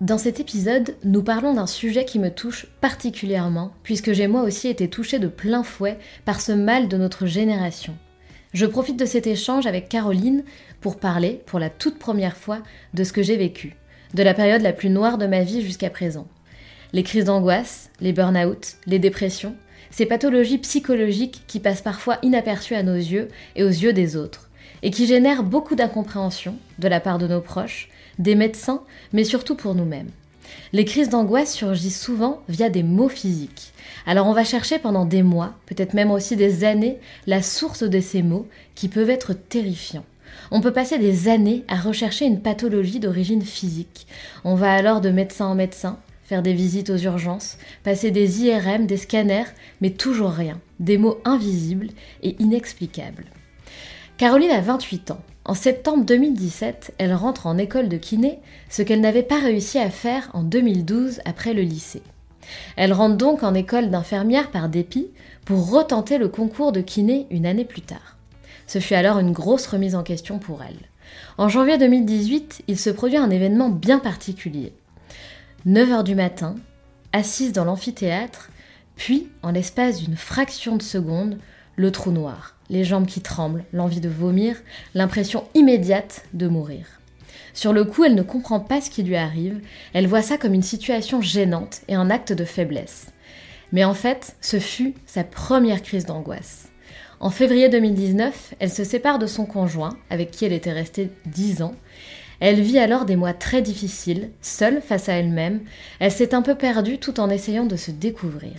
Dans cet épisode, nous parlons d'un sujet qui me touche particulièrement, puisque j'ai moi aussi été touchée de plein fouet par ce mal de notre génération. Je profite de cet échange avec Caroline pour parler, pour la toute première fois, de ce que j'ai vécu, de la période la plus noire de ma vie jusqu'à présent. Les crises d'angoisse, les burn-out, les dépressions, ces pathologies psychologiques qui passent parfois inaperçues à nos yeux et aux yeux des autres, et qui génèrent beaucoup d'incompréhension de la part de nos proches, des médecins, mais surtout pour nous-mêmes. Les crises d'angoisse surgissent souvent via des maux physiques. Alors on va chercher pendant des mois, peut-être même aussi des années, la source de ces maux qui peuvent être terrifiants. On peut passer des années à rechercher une pathologie d'origine physique. On va alors de médecin en médecin, faire des visites aux urgences, passer des IRM, des scanners, mais toujours rien. Des mots invisibles et inexplicables. Caroline a 28 ans. En septembre 2017, elle rentre en école de kiné, ce qu'elle n'avait pas réussi à faire en 2012 après le lycée. Elle rentre donc en école d'infirmière par dépit pour retenter le concours de kiné une année plus tard. Ce fut alors une grosse remise en question pour elle. En janvier 2018, il se produit un événement bien particulier. 9h du matin, assise dans l'amphithéâtre, puis, en l'espace d'une fraction de seconde, le trou noir les jambes qui tremblent, l'envie de vomir, l'impression immédiate de mourir. Sur le coup, elle ne comprend pas ce qui lui arrive, elle voit ça comme une situation gênante et un acte de faiblesse. Mais en fait, ce fut sa première crise d'angoisse. En février 2019, elle se sépare de son conjoint, avec qui elle était restée dix ans. Elle vit alors des mois très difficiles, seule face à elle-même. Elle s'est un peu perdue tout en essayant de se découvrir.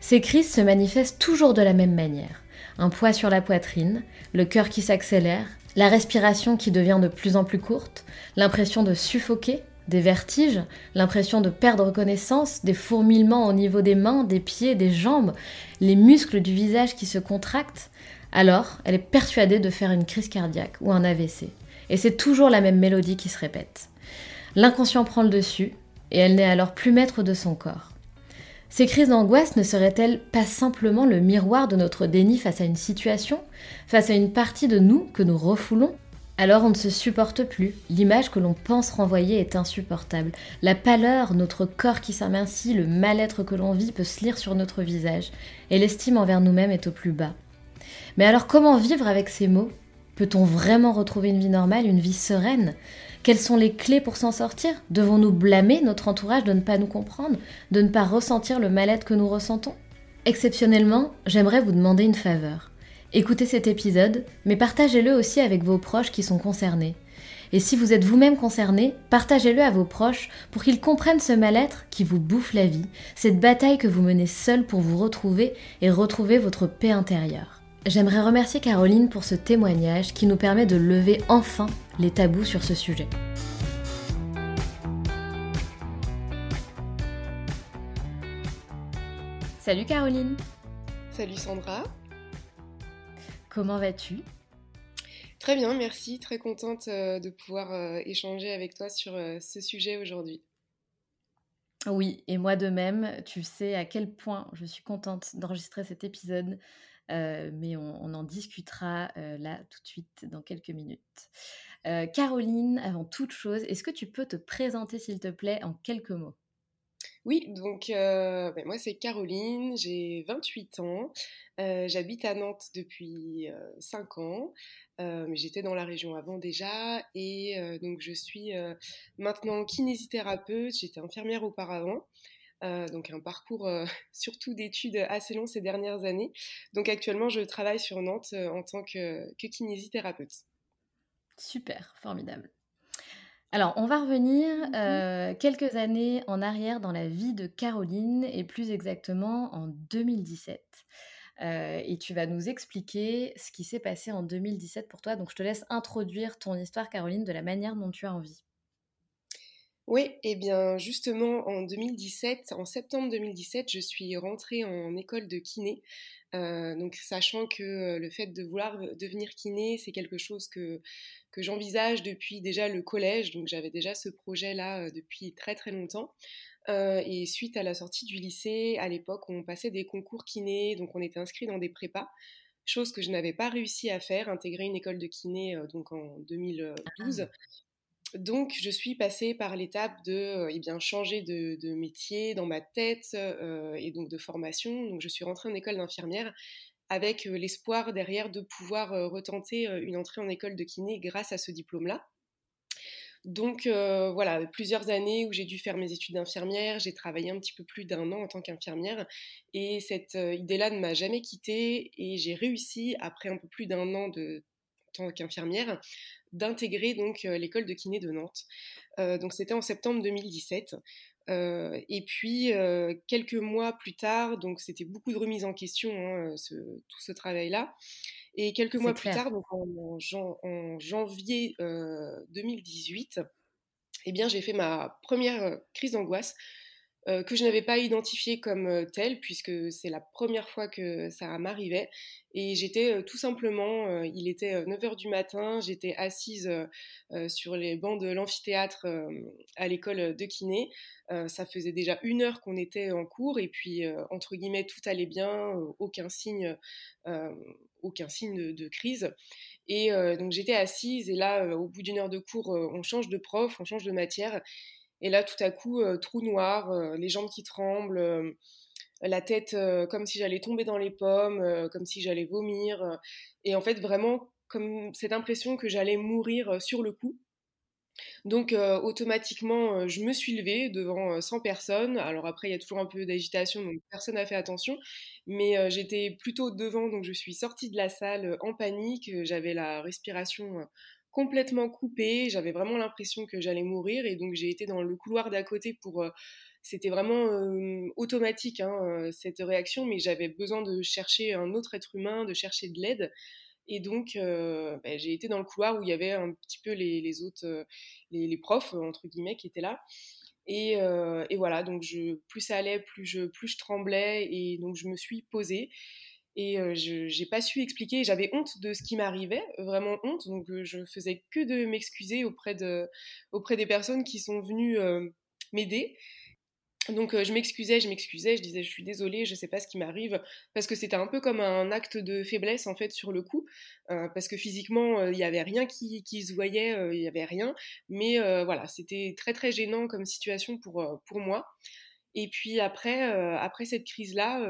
Ces crises se manifestent toujours de la même manière un poids sur la poitrine, le cœur qui s'accélère, la respiration qui devient de plus en plus courte, l'impression de suffoquer, des vertiges, l'impression de perdre connaissance, des fourmillements au niveau des mains, des pieds, des jambes, les muscles du visage qui se contractent, alors elle est persuadée de faire une crise cardiaque ou un AVC. Et c'est toujours la même mélodie qui se répète. L'inconscient prend le dessus, et elle n'est alors plus maître de son corps. Ces crises d'angoisse ne seraient-elles pas simplement le miroir de notre déni face à une situation, face à une partie de nous que nous refoulons? Alors on ne se supporte plus. L'image que l'on pense renvoyer est insupportable. La pâleur, notre corps qui s'amincit, le mal-être que l'on vit peut se lire sur notre visage, et l'estime envers nous-mêmes est au plus bas. Mais alors comment vivre avec ces mots? Peut-on vraiment retrouver une vie normale, une vie sereine? Quelles sont les clés pour s'en sortir? Devons-nous blâmer notre entourage de ne pas nous comprendre, de ne pas ressentir le mal-être que nous ressentons? Exceptionnellement, j'aimerais vous demander une faveur. Écoutez cet épisode, mais partagez-le aussi avec vos proches qui sont concernés. Et si vous êtes vous-même concerné, partagez-le à vos proches pour qu'ils comprennent ce mal-être qui vous bouffe la vie, cette bataille que vous menez seul pour vous retrouver et retrouver votre paix intérieure. J'aimerais remercier Caroline pour ce témoignage qui nous permet de lever enfin les tabous sur ce sujet. Salut Caroline Salut Sandra Comment vas-tu? Très bien, merci. Très contente euh, de pouvoir euh, échanger avec toi sur euh, ce sujet aujourd'hui. Oui, et moi de même, tu sais à quel point je suis contente d'enregistrer cet épisode, mais on, en discutera là tout de suite dans quelques minutes. Caroline, avant toute chose, est-ce que tu peux te présenter s'il te plaît en quelques mots? Oui, donc euh, ben, moi c'est Caroline, j'ai 28 ans, euh, j'habite à Nantes depuis 5 euh, ans, mais j'étais dans la région avant déjà, et donc je suis maintenant kinésithérapeute, j'étais infirmière auparavant. donc un parcours surtout d'études assez long ces dernières années. Donc actuellement, je travaille sur Nantes en tant que kinésithérapeute. Super, formidable. Alors, on va revenir mmh euh, quelques années en arrière dans la vie de Caroline et plus exactement en 2017. Euh, et tu vas nous expliquer ce qui s'est passé en 2017 pour toi. Donc, je te laisse introduire ton histoire, Caroline, de la manière dont tu as envie. Oui, et eh bien justement en 2017, en septembre 2017, je suis rentrée en école de kiné. Euh, donc sachant que euh, le fait de vouloir devenir kiné, c'est quelque chose que, j'envisage depuis déjà le collège, donc j'avais déjà ce projet-là euh, depuis très très longtemps. et suite à la sortie du lycée, à l'époque, on passait des concours kiné, donc on était inscrit dans des prépas chose que je n'avais pas réussi à faire, intégrer une école de kiné donc en 2012. Donc, je suis passée par l'étape de euh, eh changer de, métier dans ma tête euh, et donc de formation. Donc, je suis rentrée en école d'infirmière avec euh, l'espoir derrière de pouvoir retenter une entrée en école de kiné grâce à ce diplôme-là. Donc voilà, plusieurs années où j'ai dû faire mes études d'infirmière, j'ai travaillé un petit peu plus d'un an en tant qu'infirmière et cette idée-là ne m'a jamais quittée et j'ai réussi, après un peu plus d'un an de tant qu'infirmière, d'intégrer donc euh, l'école de kiné de Nantes. Euh, donc c'était en septembre 2017. Euh, et puis quelques mois plus tard, donc c'était beaucoup de remise en question, hein, tout ce travail-là. Et quelques mois plus tard, donc en, janvier 2018, eh bien j'ai fait ma première crise d'angoisse euh, que je n'avais pas identifié comme euh, telle, puisque c'est la première fois que ça m'arrivait. Et j'étais euh, tout simplement, il était 9h du matin, j'étais assise sur les bancs de l'amphithéâtre à l'école de kiné. ça faisait déjà une heure qu'on était en cours, et puis, entre guillemets, tout allait bien, aucun signe, aucun signe de, de, crise. Et donc j'étais assise, et là, au bout d'une heure de cours, on change de prof, on change de matière. Et là, tout à coup, euh, trou noir, euh, les jambes qui tremblent, euh, la tête comme si j'allais tomber dans les pommes, comme si j'allais vomir. et en fait, vraiment, comme cette impression que j'allais mourir sur le coup. Donc automatiquement, je me suis levée devant 100 personnes. Alors après, il y a toujours un peu d'agitation, donc personne n'a fait attention. Mais j'étais plutôt devant, donc je suis sortie de la salle en panique. J'avais la respiration complètement coupée. J'avais vraiment l'impression que j'allais mourir et donc j'ai été dans le couloir d'à côté pour. Euh, c'était vraiment euh, automatique hein, euh, cette réaction, mais j'avais besoin de chercher un autre être humain, de chercher de l'aide. Et donc, bah, j'ai été dans le couloir où il y avait un petit peu les, autres, les, profs, entre guillemets, qui étaient là. Et, et, voilà, donc je, plus ça allait, plus je, plus je tremblais. Et donc, je me suis posée. Et euh, je n'ai pas su expliquer. J'avais honte de ce qui m'arrivait, vraiment honte. Donc euh, je faisais que de m'excuser auprès, de, auprès des personnes qui sont venues euh, m'aider. Donc je m'excusais, je m'excusais, je disais je suis désolée, je sais pas ce qui m'arrive, parce que c'était un peu comme un acte de faiblesse en fait sur le coup, parce que physiquement il n'y avait rien qui, qui se voyait, il n'y avait rien, mais voilà c'était très très gênant comme situation pour pour moi. Et puis après après cette crise là,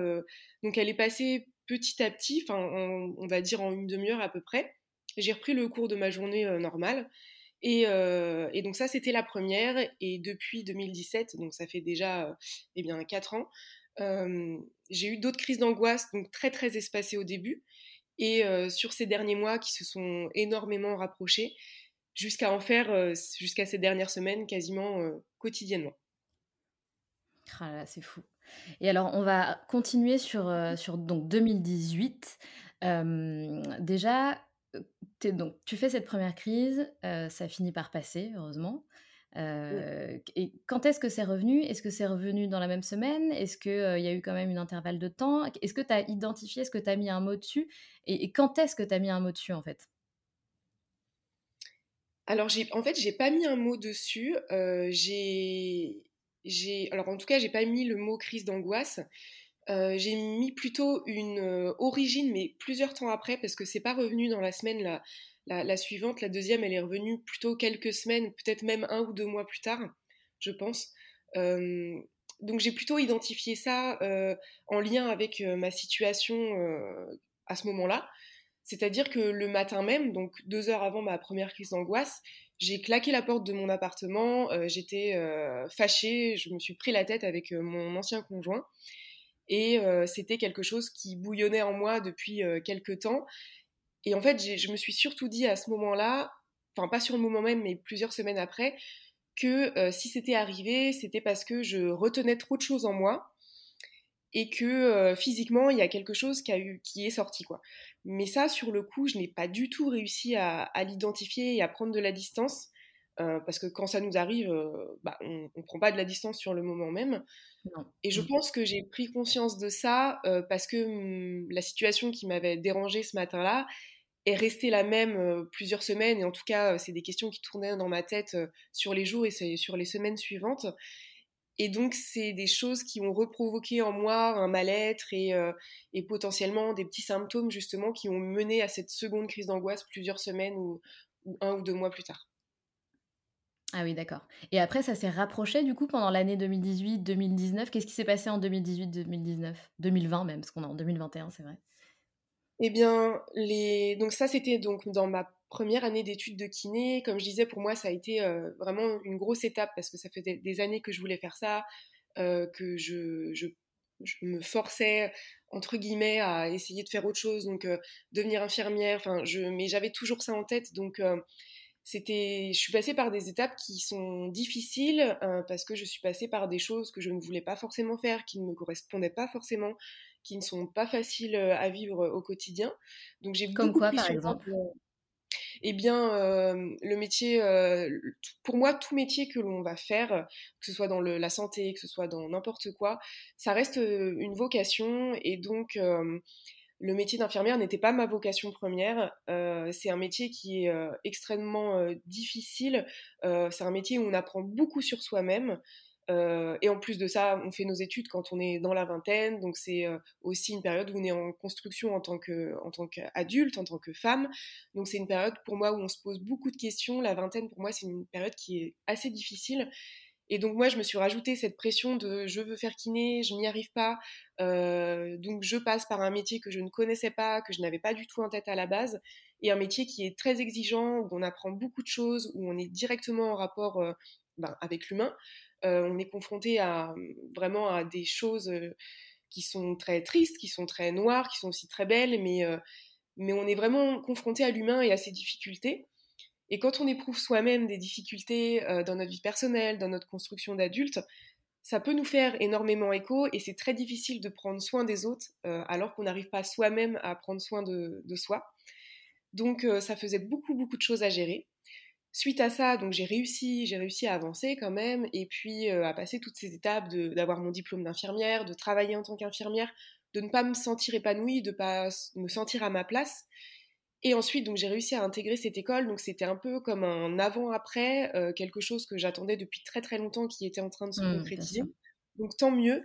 donc elle est passée petit à petit, enfin, on, va dire en une demi-heure à peu près, j'ai repris le cours de ma journée euh, normale. Euh, et, donc ça, c'était la première. Et depuis 2017, donc ça fait déjà eh bien quatre ans, euh, j'ai eu d'autres crises d'angoisse, donc très très espacées au début. Et sur ces derniers mois, qui se sont énormément rapprochés, jusqu'à en faire, jusqu'à ces dernières semaines, quasiment quotidiennement. Ah c'est fou. Et alors, on va continuer sur, euh, sur donc 2018. Euh, déjà, donc, tu fais cette première crise, euh, ça finit par passer, heureusement. Et quand est-ce que c'est revenu? Est-ce que c'est revenu dans la même semaine? Est-ce qu'il il y a eu quand même une intervalle de temps? Est-ce que tu as identifié Est-ce que tu as mis un mot dessus? Et, quand est-ce que tu as mis un mot dessus en fait? Alors, en fait, j'ai pas mis un mot dessus. j'ai, alors en tout cas, j'ai pas mis le mot crise d'angoisse. j'ai mis plutôt une origine, mais plusieurs temps après, parce que c'est pas revenu dans la semaine la, suivante, la deuxième, elle est revenue plutôt quelques semaines, peut-être même un ou deux mois plus tard, je pense. Euh, donc j'ai plutôt identifié ça euh, en lien avec euh, ma situation à ce moment-là. C'est-à-dire que le matin même, donc deux heures avant ma première crise d'angoisse, j'ai claqué la porte de mon appartement, j'étais fâchée, je me suis pris la tête avec mon ancien conjoint. Et c'était quelque chose qui bouillonnait en moi depuis quelques temps. Et en fait, je me suis surtout dit à ce moment-là, enfin pas sur le moment même, mais plusieurs semaines après, que euh, si c'était arrivé, c'était parce que je retenais trop de choses en moi et que euh, physiquement, il y a quelque chose qui, eu, qui est sorti. quoi. Mais ça, sur le coup, je n'ai pas du tout réussi à, l'identifier et à prendre de la distance. Euh, parce que quand ça nous arrive, bah, on ne prend pas de la distance sur le moment même. Et je mmh. pense que j'ai pris conscience de ça parce que mmh, la situation qui m'avait dérangée ce matin-là est restée la même plusieurs semaines. Et en tout cas, c'est des questions qui tournaient dans ma tête sur les jours et sur les semaines suivantes. Et donc, c'est des choses qui ont reprovoqué en moi un mal-être et, et, potentiellement des petits symptômes, justement, qui ont mené à cette seconde crise d'angoisse plusieurs semaines ou, un ou deux mois plus tard. Ah oui, d'accord. Et après, ça s'est rapproché du coup pendant l'année 2018-2019. Qu'est-ce qui s'est passé en 2018-2019 2020 même, parce qu'on est en 2021, c'est vrai. Eh bien, les... donc ça, c'était donc dans ma première année d'études de kiné. Comme je disais, pour moi, ça a été euh, vraiment une grosse étape parce que ça faisait des années que je voulais faire ça, euh, que je, je, me forçais entre guillemets à essayer de faire autre chose, donc euh, devenir infirmière. Enfin, je, mais j'avais toujours ça en tête, donc c'était, je suis passée par des étapes qui sont difficiles parce que je suis passée par des choses que je ne voulais pas forcément faire, qui ne me correspondaient pas forcément, qui ne sont pas faciles à vivre au quotidien. Donc j'ai comme quoi par exemple? Eh bien, euh, le métier, pour moi, tout métier que l'on va faire, que ce soit dans la santé, que ce soit dans n'importe quoi, ça reste une vocation et donc le métier d'infirmière n'était pas ma vocation première. Euh, c'est un métier qui est euh, extrêmement euh, difficile. c'est un métier où on apprend beaucoup sur soi-même. Et en plus de ça, on fait nos études quand on est dans la vingtaine. Donc c'est aussi une période où on est en construction en tant qu'adulte, en tant que femme. Donc c'est une période pour moi où on se pose beaucoup de questions. La vingtaine, pour moi, c'est une période qui est assez difficile. Et donc moi, je me suis rajouté cette pression de je veux faire kiné, je n'y arrive pas, euh, donc je passe par un métier que je ne connaissais pas, que je n'avais pas du tout en tête à la base, et un métier qui est très exigeant, où on apprend beaucoup de choses, où on est directement en rapport euh, ben, avec l'humain. Euh, on est confronté à vraiment à des choses qui sont très tristes, qui sont très noires, qui sont aussi très belles, mais, mais on est vraiment confronté à l'humain et à ses difficultés. Et quand on éprouve soi-même des difficultés euh, dans notre vie personnelle, dans notre construction d'adulte, ça peut nous faire énormément écho et c'est très difficile de prendre soin des autres euh, alors qu'on n'arrive pas soi-même à prendre soin de, soi. Donc euh, ça faisait beaucoup beaucoup de choses à gérer. Suite à ça, donc j'ai réussi, j'ai réussi à avancer quand même et puis à passer toutes ces étapes d'avoir mon diplôme d'infirmière, de travailler en tant qu'infirmière, de ne pas me sentir épanouie, de ne pas me sentir à ma place. Et ensuite, donc j'ai réussi à intégrer cette école. Donc c'était un peu comme un avant-après, euh, quelque chose que j'attendais depuis très très longtemps, qui était en train de se mmh, concrétiser. Donc tant mieux.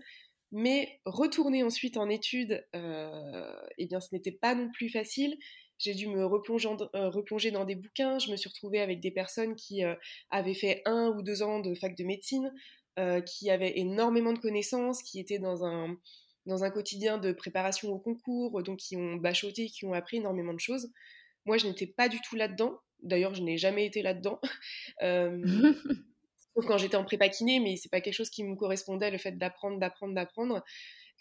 Mais retourner ensuite en études, euh, eh bien, ce n'était pas non plus facile. J'ai dû me replonger, euh, replonger, dans des bouquins. Je me suis retrouvée avec des personnes qui euh, avaient fait un ou deux ans de fac de médecine, qui avaient énormément de connaissances, qui étaient dans un, dans un quotidien de préparation au concours, donc qui ont bachoté, qui ont appris énormément de choses. Moi, je n'étais pas du tout là-dedans. D'ailleurs, je n'ai jamais été là-dedans. euh, sauf quand j'étais en prépa kiné, mais c'est pas quelque chose qui me correspondait, le fait d'apprendre, d'apprendre, d'apprendre.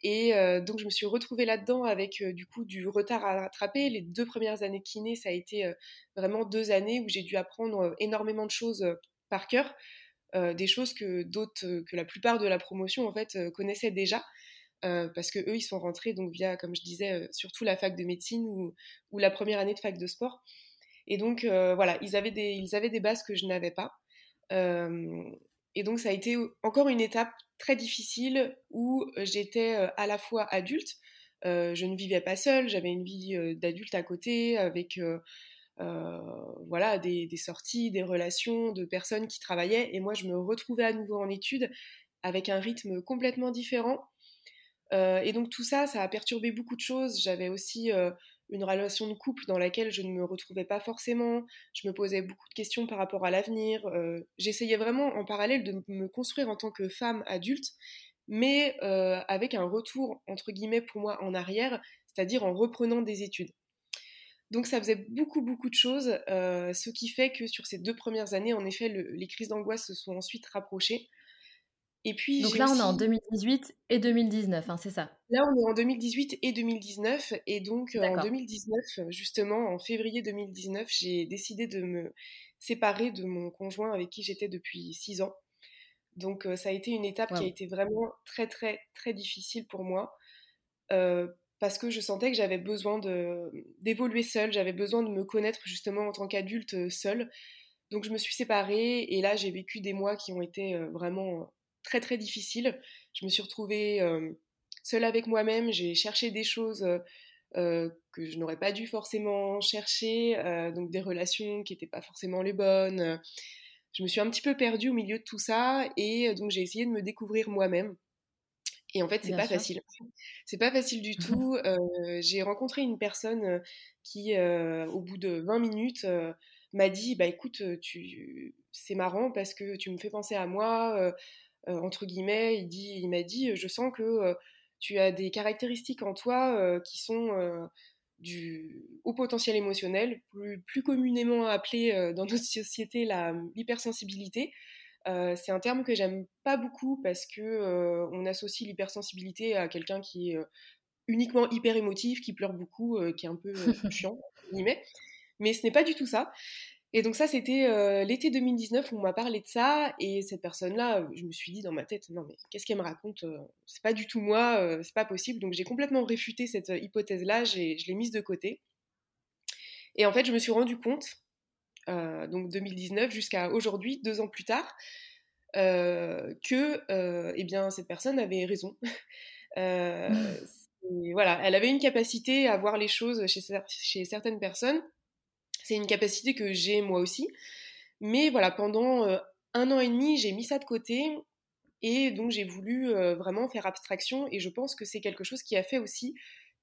Et euh, donc, je me suis retrouvée là-dedans avec euh, du coup du retard à rattraper. Les deux premières années kiné, ça a été euh, vraiment deux années où j'ai dû apprendre énormément de choses par cœur, des choses que d'autres, que la plupart de la promotion en fait connaissaient déjà. Parce que eux ils sont rentrés donc via comme je disais surtout la fac de médecine ou, ou, la première année de fac de sport et donc voilà ils avaient des ils avaient des bases que je n'avais pas et donc ça a été encore une étape très difficile où j'étais à la fois adulte, je ne vivais pas seule, j'avais une vie d'adulte à côté avec voilà des, des, sorties, des relations de personnes qui travaillaient et moi je me retrouvais à nouveau en études avec un rythme complètement différent. et donc tout ça, ça a perturbé beaucoup de choses. J'avais aussi une relation de couple dans laquelle je ne me retrouvais pas forcément. Je me posais beaucoup de questions par rapport à l'avenir. Euh, j'essayais vraiment en parallèle de me construire en tant que femme adulte, mais euh, avec un retour, entre guillemets, pour moi en arrière, c'est-à-dire en reprenant des études. Donc ça faisait beaucoup, beaucoup de choses, euh, ce qui fait que sur ces deux premières années, en effet, les crises d'angoisse se sont ensuite rapprochées. Et puis, Donc là, on est en 2018 et 2019, hein, c'est ça Là, on est en 2018 et 2019. Et donc, euh, en 2019, justement, en février 2019, j'ai décidé de me séparer de mon conjoint avec qui j'étais depuis six ans. Donc, euh, ça a été une étape qui a été vraiment très, très, très difficile pour moi. Euh, parce que je sentais que j'avais besoin d'évoluer seule, j'avais besoin de me connaître justement en tant qu'adulte seule. Donc je me suis séparée et là j'ai vécu des mois qui ont été vraiment très très difficile. Je me suis retrouvée euh, seule avec moi-même, j'ai cherché des choses euh, que je n'aurais pas dû forcément chercher, donc des relations qui n'étaient pas forcément les bonnes. Je me suis un petit peu perdue au milieu de tout ça et donc j'ai essayé de me découvrir moi-même. Et en fait, c'est pas facile. C'est pas facile du tout. j'ai rencontré une personne qui, au bout de 20 minutes, m'a dit Bah écoute, tu... c'est marrant parce que tu me fais penser à moi. Euh, entre guillemets, il, dit, il m'a dit, je sens que euh, tu as des caractéristiques en toi euh, qui sont du haut potentiel émotionnel, plus, plus communément appelé dans notre société l'hypersensibilité. c'est un terme que j'aime pas beaucoup parce que on associe l'hypersensibilité à quelqu'un qui est uniquement hyper émotif, qui pleure beaucoup, qui est un peu chiant, mais ce n'est pas du tout ça. Et donc ça, c'était euh, l'été 2019 où on m'a parlé de ça, et cette personne-là, euh, je me suis dit dans ma tête, non mais qu'est-ce qu'elle me raconte euh, C'est pas du tout moi, c'est pas possible. Donc j'ai complètement réfuté cette hypothèse-là, je l'ai mise de côté. Et en fait, je me suis rendu compte, donc 2019 jusqu'à aujourd'hui, deux ans plus tard, que eh bien cette personne avait raison. voilà, elle avait une capacité à voir les choses chez, chez certaines personnes c'est une capacité que j'ai moi aussi. Mais voilà, pendant euh, un an et demi, j'ai mis ça de côté et donc j'ai voulu euh, vraiment faire abstraction et je pense que c'est quelque chose qui a fait aussi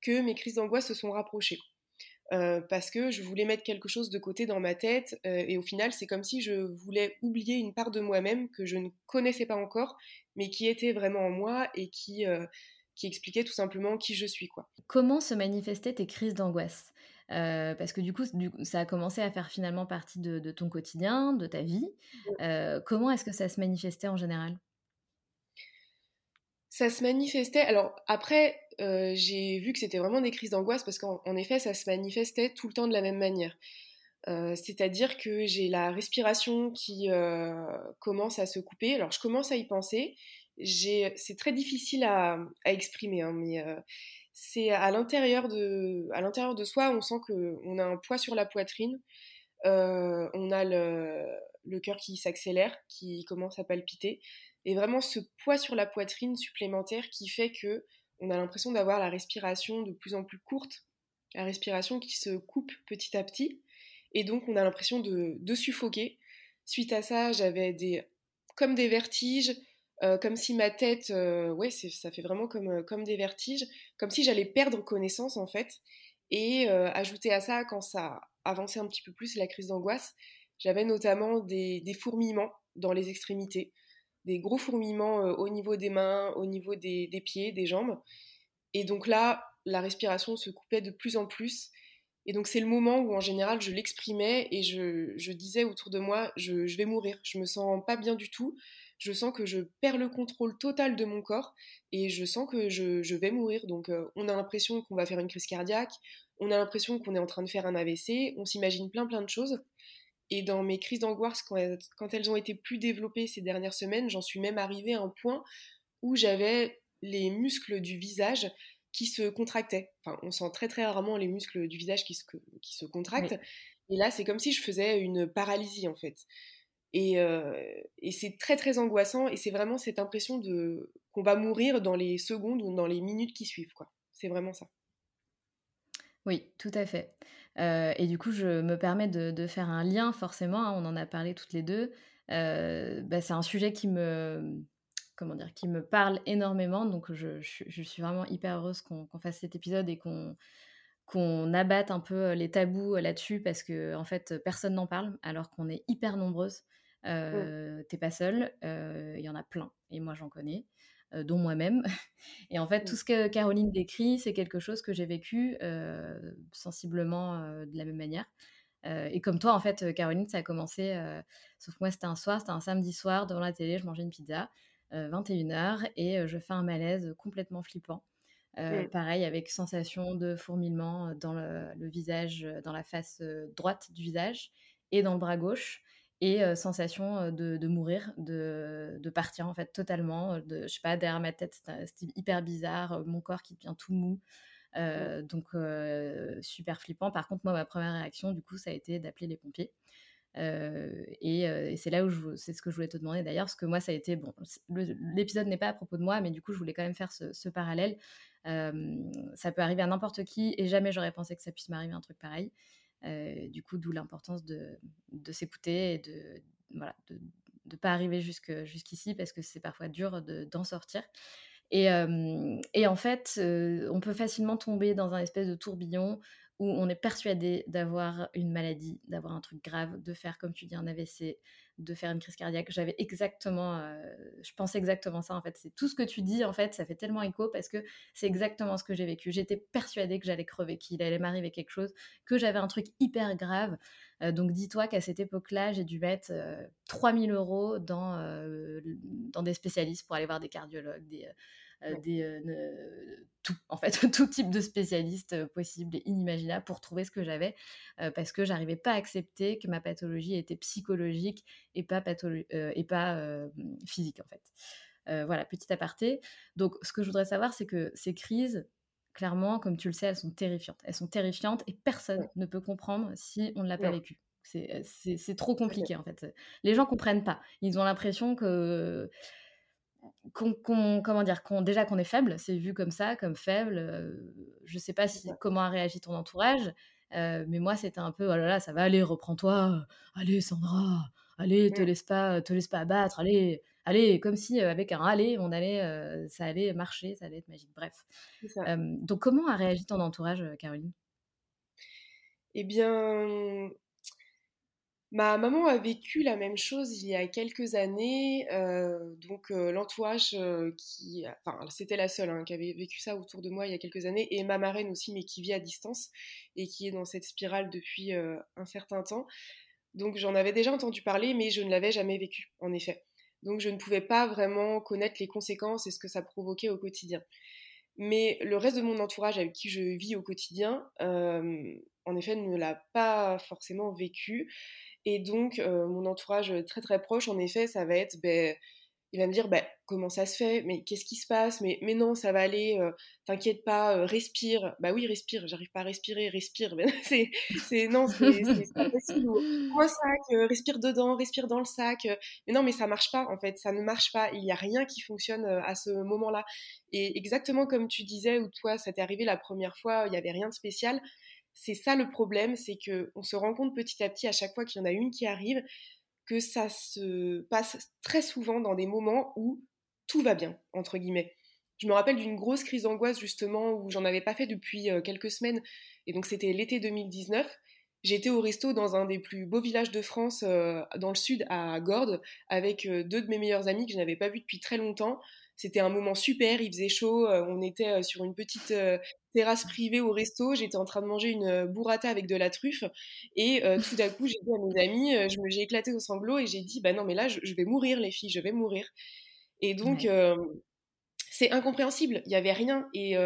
que mes crises d'angoisse se sont rapprochées. Euh, parce que je voulais mettre quelque chose de côté dans ma tête et au final c'est comme si je voulais oublier une part de moi-même que je ne connaissais pas encore mais qui était vraiment en moi et qui, qui expliquait tout simplement qui je suis. quoi. Comment se manifestaient tes crises d'angoisse? Euh, parce que du coup, ça a commencé à faire finalement partie de, ton quotidien, de ta vie. Euh, comment est-ce que ça se manifestait en général? Ça se manifestait. Alors après, euh, j'ai vu que c'était vraiment des crises d'angoisse parce qu'en effet, ça se manifestait tout le temps de la même manière. C'est-à-dire que j'ai la respiration qui commence à se couper. Alors je commence à y penser. C'est très difficile à, exprimer, hein, mais c'est à l'intérieur de, à l'intérieur de soi, on sent qu'on a un poids sur la poitrine, euh, on a le, le cœur qui s'accélère, qui commence à palpiter, et vraiment ce poids sur la poitrine supplémentaire qui fait que on a l'impression d'avoir la respiration de plus en plus courte, la respiration qui se coupe petit à petit, et donc on a l'impression de, de suffoquer. Suite à ça, j'avais des comme des vertiges, euh, comme si ma tête, euh, ouais, ça fait vraiment comme, euh, comme des vertiges, comme si j'allais perdre connaissance en fait. Et ajouter à ça, quand ça avançait un petit peu plus, la crise d'angoisse, j'avais notamment des, fourmillements dans les extrémités, des gros fourmillements au niveau des mains, au niveau des, pieds, des jambes. Et donc là, la respiration se coupait de plus en plus. Et donc c'est le moment où en général je l'exprimais et je, disais autour de moi, je, je, vais mourir, je me sens pas bien du tout, je sens que je perds le contrôle total de mon corps et je sens que je, vais mourir. Donc euh, on a l'impression qu'on va faire une crise cardiaque, on a l'impression qu'on est en train de faire un AVC, on s'imagine plein plein de choses. Et dans mes crises d'angoisse, quand, elles ont été plus développées ces dernières semaines, j'en suis même arrivée à un point où j'avais les muscles du visage qui se contractaient. Enfin, on sent très très rarement les muscles du visage qui se, qui se contractent. Et là, c'est comme si je faisais une paralysie en fait. Et, et c'est très très angoissant et c'est vraiment cette impression de qu'on va mourir dans les secondes ou dans les minutes qui suivent. quoi. C'est vraiment ça. Oui, tout à fait. et du coup, je me permets de, faire un lien, forcément, hein, on en a parlé toutes les deux. Bah, c'est un sujet qui me, comment dire, qui me parle énormément, donc je, suis vraiment hyper heureuse qu'on fasse cet épisode et qu'on qu'on abatte un peu les tabous là-dessus parce que en fait personne n'en parle alors qu'on est hyper nombreuses. Euh, T'es pas seule, il y en a plein et moi j'en connais. Dont moi-même. Et en fait, tout ce que Caroline décrit, c'est quelque chose que j'ai vécu sensiblement de la même manière. et comme toi, en fait, Caroline, ça a commencé, sauf que moi, c'était un soir, c'était un samedi soir, devant la télé, je mangeais une pizza, 21h, et je fais un malaise complètement flippant. Pareil, avec sensation de fourmillement dans le visage, dans la face droite du visage et dans le bras gauche et sensation de, mourir, de, partir en fait totalement. De, je sais pas, derrière ma tête, c'était hyper bizarre, mon corps qui devient tout mou. Mmh. donc super flippant. Par contre, moi, ma première réaction, du coup, ça a été d'appeler les pompiers. et, c'est là où c'est ce que je voulais te demander d'ailleurs, parce que moi, ça a été bon. L'épisode n'est pas à propos de moi, mais du coup, je voulais quand même faire ce, ce parallèle. ça peut arriver à n'importe qui, et jamais j'aurais pensé que ça puisse m'arriver un truc pareil. Euh, du coup, d'où l'importance de, s'écouter et de voilà, de pas arriver jusqu'ici parce que c'est parfois dur d'en sortir. Et, en fait, on peut facilement tomber dans un espèce de tourbillon où on est persuadé d'avoir une maladie, d'avoir un truc grave, de faire, comme tu dis, un AVC, de faire une crise cardiaque. J'avais exactement, euh, je pensais exactement ça en fait. C'est tout ce que tu dis en fait, ça fait tellement écho parce que c'est exactement ce que j'ai vécu. J'étais persuadée que j'allais crever, qu'il allait m'arriver quelque chose, que j'avais un truc hyper grave. Euh, donc dis-toi qu'à cette époque-là, j'ai dû mettre 3000 euh, euros dans, dans des spécialistes pour aller voir des cardiologues, des euh, des, euh, tout, en fait, tout type de spécialistes euh, possibles et inimaginables pour trouver ce que j'avais, parce que j'arrivais pas à accepter que ma pathologie était psychologique et pas, et pas physique, en fait. voilà, petit aparté. Donc, ce que je voudrais savoir, c'est que ces crises, clairement, comme tu le sais, elles sont terrifiantes. Elles sont terrifiantes et personne ne peut comprendre si on ne l'a pas vécu. C'est trop compliqué, en fait. Les gens comprennent pas. Ils ont l'impression que comment dire, déjà qu'on est faible, c'est vu comme ça, comme faible. Euh, je sais pas si, comment a réagi ton entourage, euh, mais moi c'était un peu, oh là là, ça va aller, reprends-toi, allez Sandra, allez, te laisse pas, te laisse pas abattre, allez, allez, comme si euh, avec un allez, on allait, ça allait marcher, ça allait être magique. Bref. donc comment a réagi ton entourage, Caroline? Eh bien, Ma maman a vécu la même chose il y a quelques années. Euh, donc euh, l'entourage euh, qui, enfin c'était la seule hein, qui avait vécu ça autour de moi il y a quelques années, et ma marraine aussi, mais qui vit à distance et qui est dans cette spirale depuis un certain temps. Donc j'en avais déjà entendu parler, mais je ne l'avais jamais vécu, en effet. Donc je ne pouvais pas vraiment connaître les conséquences et ce que ça provoquait au quotidien. Mais le reste de mon entourage avec qui je vis au quotidien, en effet, ne l'a pas forcément vécu. Et donc, euh, mon entourage très très proche, en effet, ça va être, ben, il va me dire, ben, comment ça se fait? Mais qu'est-ce qui se passe? Mais, non, ça va aller, euh, t'inquiète pas, euh, respire. Bah oui, respire, j'arrive pas à respirer, respire. c'est, non, c'est, pas possible. Un sac, respire dedans, respire dans le sac. Mais non, mais ça marche pas, en fait, ça ne marche pas. Il n'y a rien qui fonctionne à ce moment-là. Et exactement comme tu disais, ou toi, ça t'est arrivé la première fois, il n'y avait rien de spécial c'est ça le problème, c'est que on se rend compte petit à petit à chaque fois qu'il y en a une qui arrive que ça se passe très souvent dans des moments où tout va bien entre guillemets. Je me rappelle d'une grosse crise d'angoisse justement où j'en avais pas fait depuis euh, quelques semaines et donc c'était l'été 2019. J'étais au resto dans un des plus beaux villages de France, euh, dans le sud, à Gordes, avec euh, deux de mes meilleurs amis que je n'avais pas vus depuis très longtemps. C'était un moment super, il faisait chaud, euh, on était sur une petite terrasse privée au resto, j'étais en train de manger une burrata avec de la truffe et tout d'un coup j'ai dit à mes amis, j'ai éclaté au sanglot et j'ai dit bah non mais là je, vais mourir les filles, je vais mourir. Et donc c'est incompréhensible, il n'y avait rien et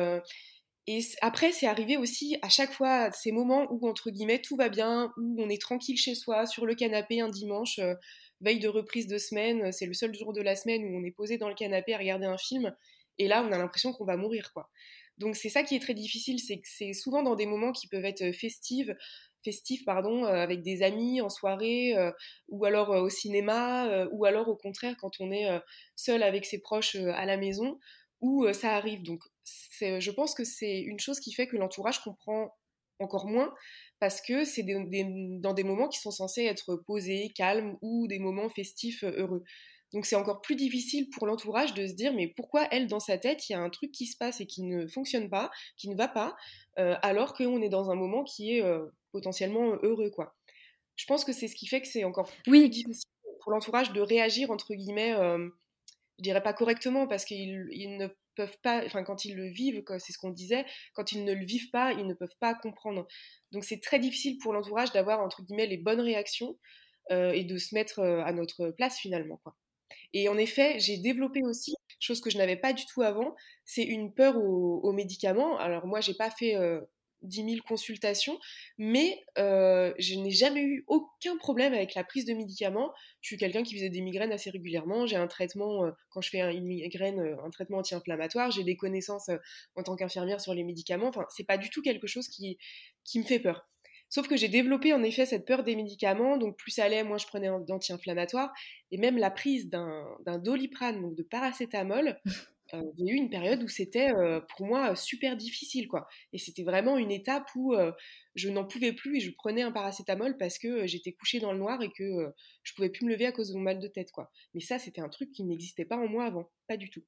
et après, c'est arrivé aussi à chaque fois ces moments où, entre guillemets, tout va bien, où on est tranquille chez soi, sur le canapé un dimanche, veille de reprise de semaine, c'est le seul jour de la semaine où on est posé dans le canapé à regarder un film, et là, on a l'impression qu'on va mourir, quoi. Donc c'est ça qui est très difficile, c'est que c'est souvent dans des moments qui peuvent être festifs, festif, pardon, avec des amis en soirée, ou alors au cinéma, ou alors au contraire quand on est seul avec ses proches à la maison, où ça arrive. Donc je pense que c'est une chose qui fait que l'entourage comprend encore moins parce que c'est dans des moments qui sont censés être posés, calmes ou des moments festifs heureux. Donc c'est encore plus difficile pour l'entourage de se dire mais pourquoi elle dans sa tête il y a un truc qui se passe et qui ne fonctionne pas, qui ne va pas, euh, alors qu'on est dans un moment qui est euh, potentiellement heureux quoi. Je pense que c'est ce qui fait que c'est encore plus difficile pour l'entourage de réagir entre guillemets, euh, je dirais pas correctement parce qu'ils ne peuvent pas, enfin quand ils le vivent, c'est ce qu'on disait, quand ils ne le vivent pas, ils ne peuvent pas comprendre. Donc c'est très difficile pour l'entourage d'avoir entre guillemets les bonnes réactions et de se mettre à notre place finalement quoi. Et en effet, j'ai développé aussi, chose que je n'avais pas du tout avant, c'est une peur aux, médicaments. Alors moi, j'ai pas fait euh, 10 000 consultations, mais euh, je n'ai jamais eu aucun problème avec la prise de médicaments. Je suis quelqu'un qui faisait des migraines assez régulièrement. J'ai un traitement, euh, quand je fais une migraine, euh, un traitement anti-inflammatoire. J'ai des connaissances en tant qu'infirmière sur les médicaments. Enfin, c'est pas du tout quelque chose qui, qui me fait peur. Sauf que j'ai développé en effet cette peur des médicaments, donc plus ça allait, moins je prenais d'anti-inflammatoires, et même la prise d'un doliprane, donc de paracétamol, euh, il y a eu une période où c'était euh, pour moi super difficile, quoi. Et c'était vraiment une étape où euh, je n'en pouvais plus et je prenais un paracétamol parce que j'étais couchée dans le noir et que je pouvais plus me lever à cause de mon mal de tête, quoi. Mais ça, c'était un truc qui n'existait pas en moi avant, pas du tout.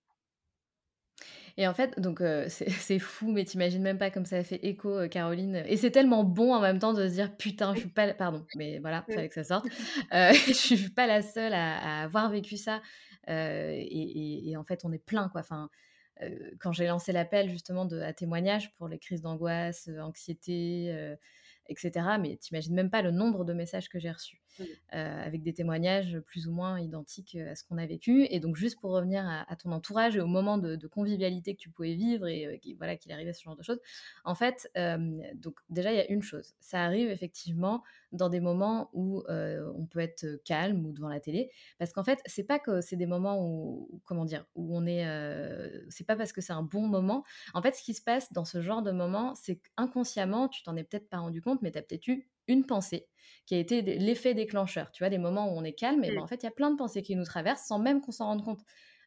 Et en fait, donc c'est fou, mais t'imagines même pas comme ça a fait écho, Caroline. Et c'est tellement bon en même temps de se dire putain, je suis pas, pardon, mais voilà, fallait que ça sorte. je suis pas la seule à, avoir vécu ça. Et, en fait, on est plein quoi. Enfin, quand j'ai lancé l'appel justement de, à témoignage pour les crises d'angoisse, anxiété, etc. Mais t'imagines même pas le nombre de messages que j'ai reçus. Euh, avec des témoignages plus ou moins identiques euh, à ce qu'on a vécu. Et donc, juste pour revenir à, ton entourage et au moment de, convivialité que tu pouvais vivre et euh, voilà qu'il arrivait ce genre de choses, en fait, donc déjà, il y a une chose. Ça arrive effectivement dans des moments où on peut être calme ou devant la télé, parce qu'en fait, c'est pas que c'est des moments où, comment dire, où on est, c'est pas parce que c'est un bon moment. En fait, ce qui se passe dans ce genre de moment, c'est qu'inconsciemment, tu t'en es peut-être pas rendu compte, mais tu as peut-être eu une pensée qui a été l'effet déclencheur. Tu vois, des moments où on est calme, et ben, en fait, il y a plein de pensées qui nous traversent sans même qu'on s'en rende compte.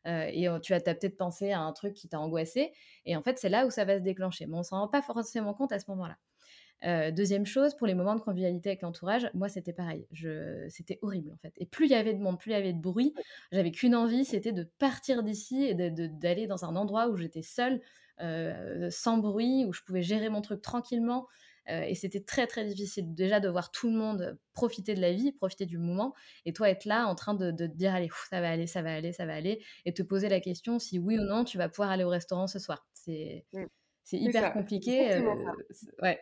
Euh, et tu as, peut-être pensé à un truc qui t'a angoissé, et en fait, c'est là où ça va se déclencher. Mais on s'en rend pas forcément compte à ce moment-là. Euh, deuxième chose, pour les moments de convivialité avec l'entourage, moi c'était pareil. C'était horrible en fait. Et plus il y avait de monde, plus il y avait de bruit, j'avais qu'une envie, c'était de partir d'ici et d'aller dans un endroit où j'étais seule, euh, sans bruit, où je pouvais gérer mon truc tranquillement. Euh, et c'était très très difficile déjà de voir tout le monde profiter de la vie, profiter du moment, et toi être là en train de, te dire allez, ça va aller, ça va aller, ça va aller, et te poser la question si oui ou non tu vas pouvoir aller au restaurant ce soir. C'est mmh. hyper compliqué. Euh, ouais.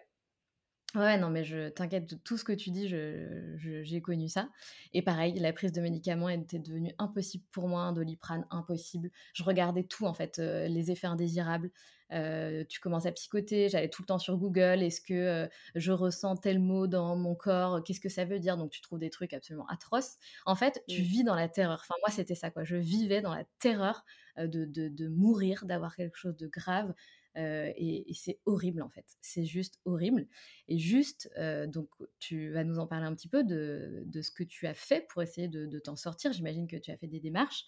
Ouais, non, mais je t'inquiète de tout ce que tu dis, j'ai connu ça. Et pareil, la prise de médicaments était devenue impossible pour moi, un doliprane impossible. Je regardais tout, en fait, euh, les effets indésirables. Euh, tu commences à psychoter, j'allais tout le temps sur Google, est-ce que euh, je ressens tel mot dans mon corps, qu'est-ce que ça veut dire? Donc tu trouves des trucs absolument atroces. En fait, tu vis dans la terreur. Enfin, moi, c'était ça, quoi. Je vivais dans la terreur de, de mourir, d'avoir quelque chose de grave. Euh, et, c'est horrible en fait. C'est juste horrible. Et juste, euh, donc tu vas nous en parler un petit peu de, de ce que tu as fait pour essayer de, t'en sortir. J'imagine que tu as fait des démarches.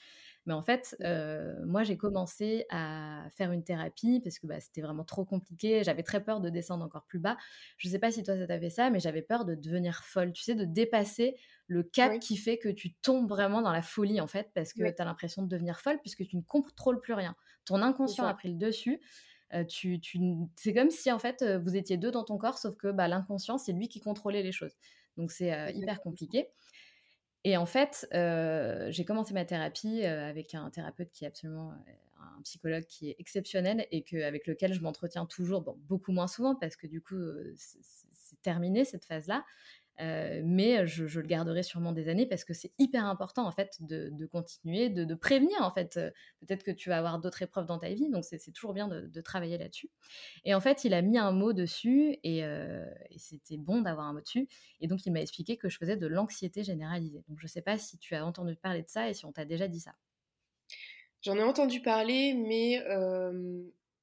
Mais en fait, euh, moi j'ai commencé à faire une thérapie parce que bah, c'était vraiment trop compliqué. J'avais très peur de descendre encore plus bas. Je ne sais pas si toi ça t'a fait ça, mais j'avais peur de devenir folle, tu sais, de dépasser le cap qui fait que tu tombes vraiment dans la folie en fait parce que tu as l'impression de devenir folle puisque tu ne contrôles plus rien. Ton inconscient a pris le dessus tu, c'est comme si en fait vous étiez deux dans ton corps, sauf que bah, l'inconscient, c'est lui qui contrôlait les choses. Donc c'est hyper compliqué. Et en fait, j'ai commencé ma thérapie avec un thérapeute qui est absolument un psychologue qui est exceptionnel et que, avec lequel je m'entretiens toujours, beaucoup moins souvent parce que du coup, c'est terminé cette phase-là. Euh, mais je, le garderai sûrement des années parce que c'est hyper important en fait de, continuer, de, prévenir en fait. Euh, peut-être que tu vas avoir d'autres épreuves dans ta vie, donc c'est toujours bien de, travailler là-dessus. Et en fait, il a mis un mot dessus et, euh, et c'était bon d'avoir un mot dessus. Et donc il m'a expliqué que je faisais de l'anxiété généralisée. Donc je ne sais pas si tu as entendu parler de ça et si on t'a déjà dit ça. J'en ai entendu parler, mais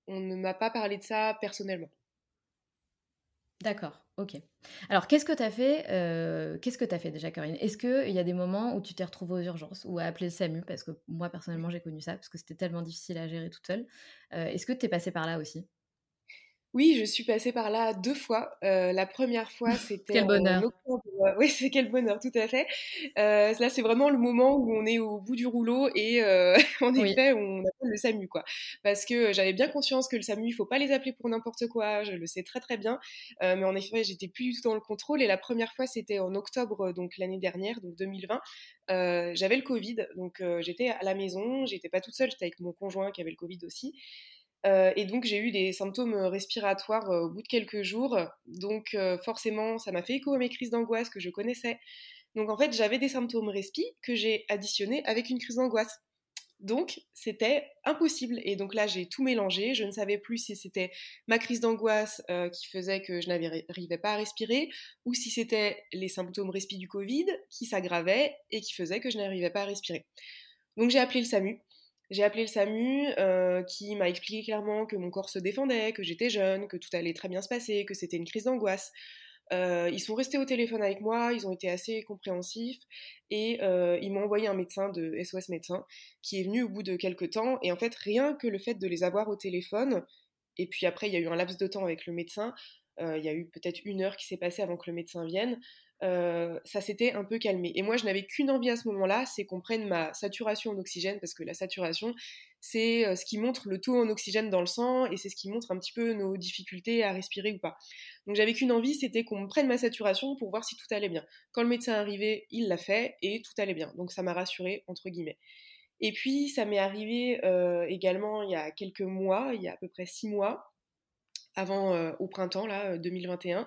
on ne m'a pas parlé de ça personnellement. D'accord, OK. Alors qu'est-ce que tu as fait, heu, qu'est-ce que tu fait déjà, Corinne? Est-ce qu'il y a des moments où tu t'es retrouvée aux urgences ou à appeler le SAMU? Parce que moi, personnellement, j'ai connu ça, parce que c'était tellement difficile à gérer toute seule. Heu, est-ce que tu es passée par là aussi? Oui, je suis passée par là 2 fois. Heu, la première fois, c'était Quel bonheur! heu oui, c'est quel bonheur, tout à fait. Heu, là, c'est vraiment le moment où on est au bout du rouleau et en Oui. effet, on appelle le SAMU, quoi. Parce que j'avais bien conscience que le SAMU, il faut pas les appeler pour n'importe quoi, je le sais très, très bien. Mais en effet, j'étais plus du tout dans le contrôle et la première fois, c'était en octobre, donc l'année dernière, donc 2020. Heu, j'avais le covid, donc j'étais à la maison, j'étais pas toute seule, j'étais avec mon conjoint qui avait le covid aussi. Heu et donc j'ai eu des symptômes, respiratoires, heu, au bout de quelques jours. Donc forcément, ça m'a fait écho à mes crises d'angoisse que je connaissais. Donc en fait, j'avais des symptômes respi que j'ai additionnés avec une crise d'angoisse. Donc c'était impossible et donc là, j'ai tout mélangé. Je ne savais plus si c'était ma crise d'angoisse, qui faisait que je n'arrivais pas à respirer ou si c'était les symptômes respi du covid qui s'aggravaient et qui faisaient que je n'arrivais pas à respirer. Donc j'ai appelé le SAMU. J'ai appelé le SAMU euh, qui m'a expliqué clairement que mon corps se défendait, que j'étais jeune, que tout allait très bien se passer, que c'était une crise d'angoisse. Euh, ils sont restés au téléphone avec moi, ils ont été assez compréhensifs et euh, ils m'ont envoyé un médecin de SOS médecin qui est venu au bout de quelques temps. Et en fait, rien que le fait de les avoir au téléphone, et puis après, il y a eu un laps de temps avec le médecin, il y a eu peut-être une heure qui s'est passée avant que le médecin vienne. Euh, ça s'était un peu calmé. Et moi, je n'avais qu'une envie à ce moment-là, c'est qu'on prenne ma saturation en oxygène, parce que la saturation, c'est euh, ce qui montre le taux en oxygène dans le sang, et c'est ce qui montre un petit peu nos difficultés à respirer ou pas. Donc j'avais qu'une envie, c'était qu'on me prenne ma saturation pour voir si tout allait bien. Quand le médecin arrivé, il l'a fait, et tout allait bien. Donc ça m'a rassurée, entre guillemets. Et puis, ça m'est arrivé euh, également il y a quelques mois, il y a à peu près six mois, avant au printemps, là, 2021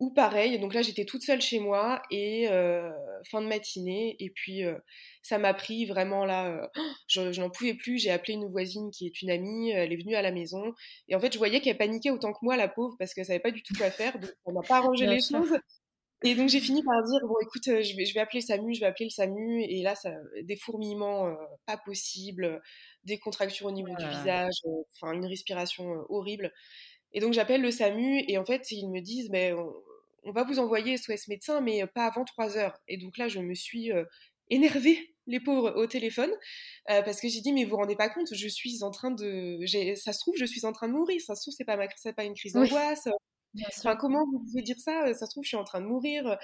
ou pareil, donc là j'étais toute seule chez moi et euh, fin de matinée et puis euh, ça m'a pris vraiment là, euh, je, je n'en pouvais plus, j'ai appelé une voisine qui est une amie, elle est venue à la maison et en fait je voyais qu'elle paniquait autant que moi la pauvre parce qu'elle savait pas du tout quoi faire, donc on n'a pas arrangé Bien les sûr. choses et donc j'ai fini par dire bon écoute je vais, je vais appeler le SAMU, je vais appeler le SAMU et là ça, des fourmillements pas possibles, des contractures au niveau du là. visage, enfin une respiration horrible et donc j'appelle le SAMU et en fait ils me disent mais on, on va vous envoyer SOS médecin mais pas avant 3 heures. Et donc là je me suis euh, énervée les pauvres au téléphone euh, parce que j'ai dit mais vous vous rendez pas compte je suis en train de ça se trouve je suis en train de mourir. Ça se trouve c'est pas ma c'est pas une crise d'angoisse enfin comment vous pouvez dire ça ça se trouve je suis en train de mourir.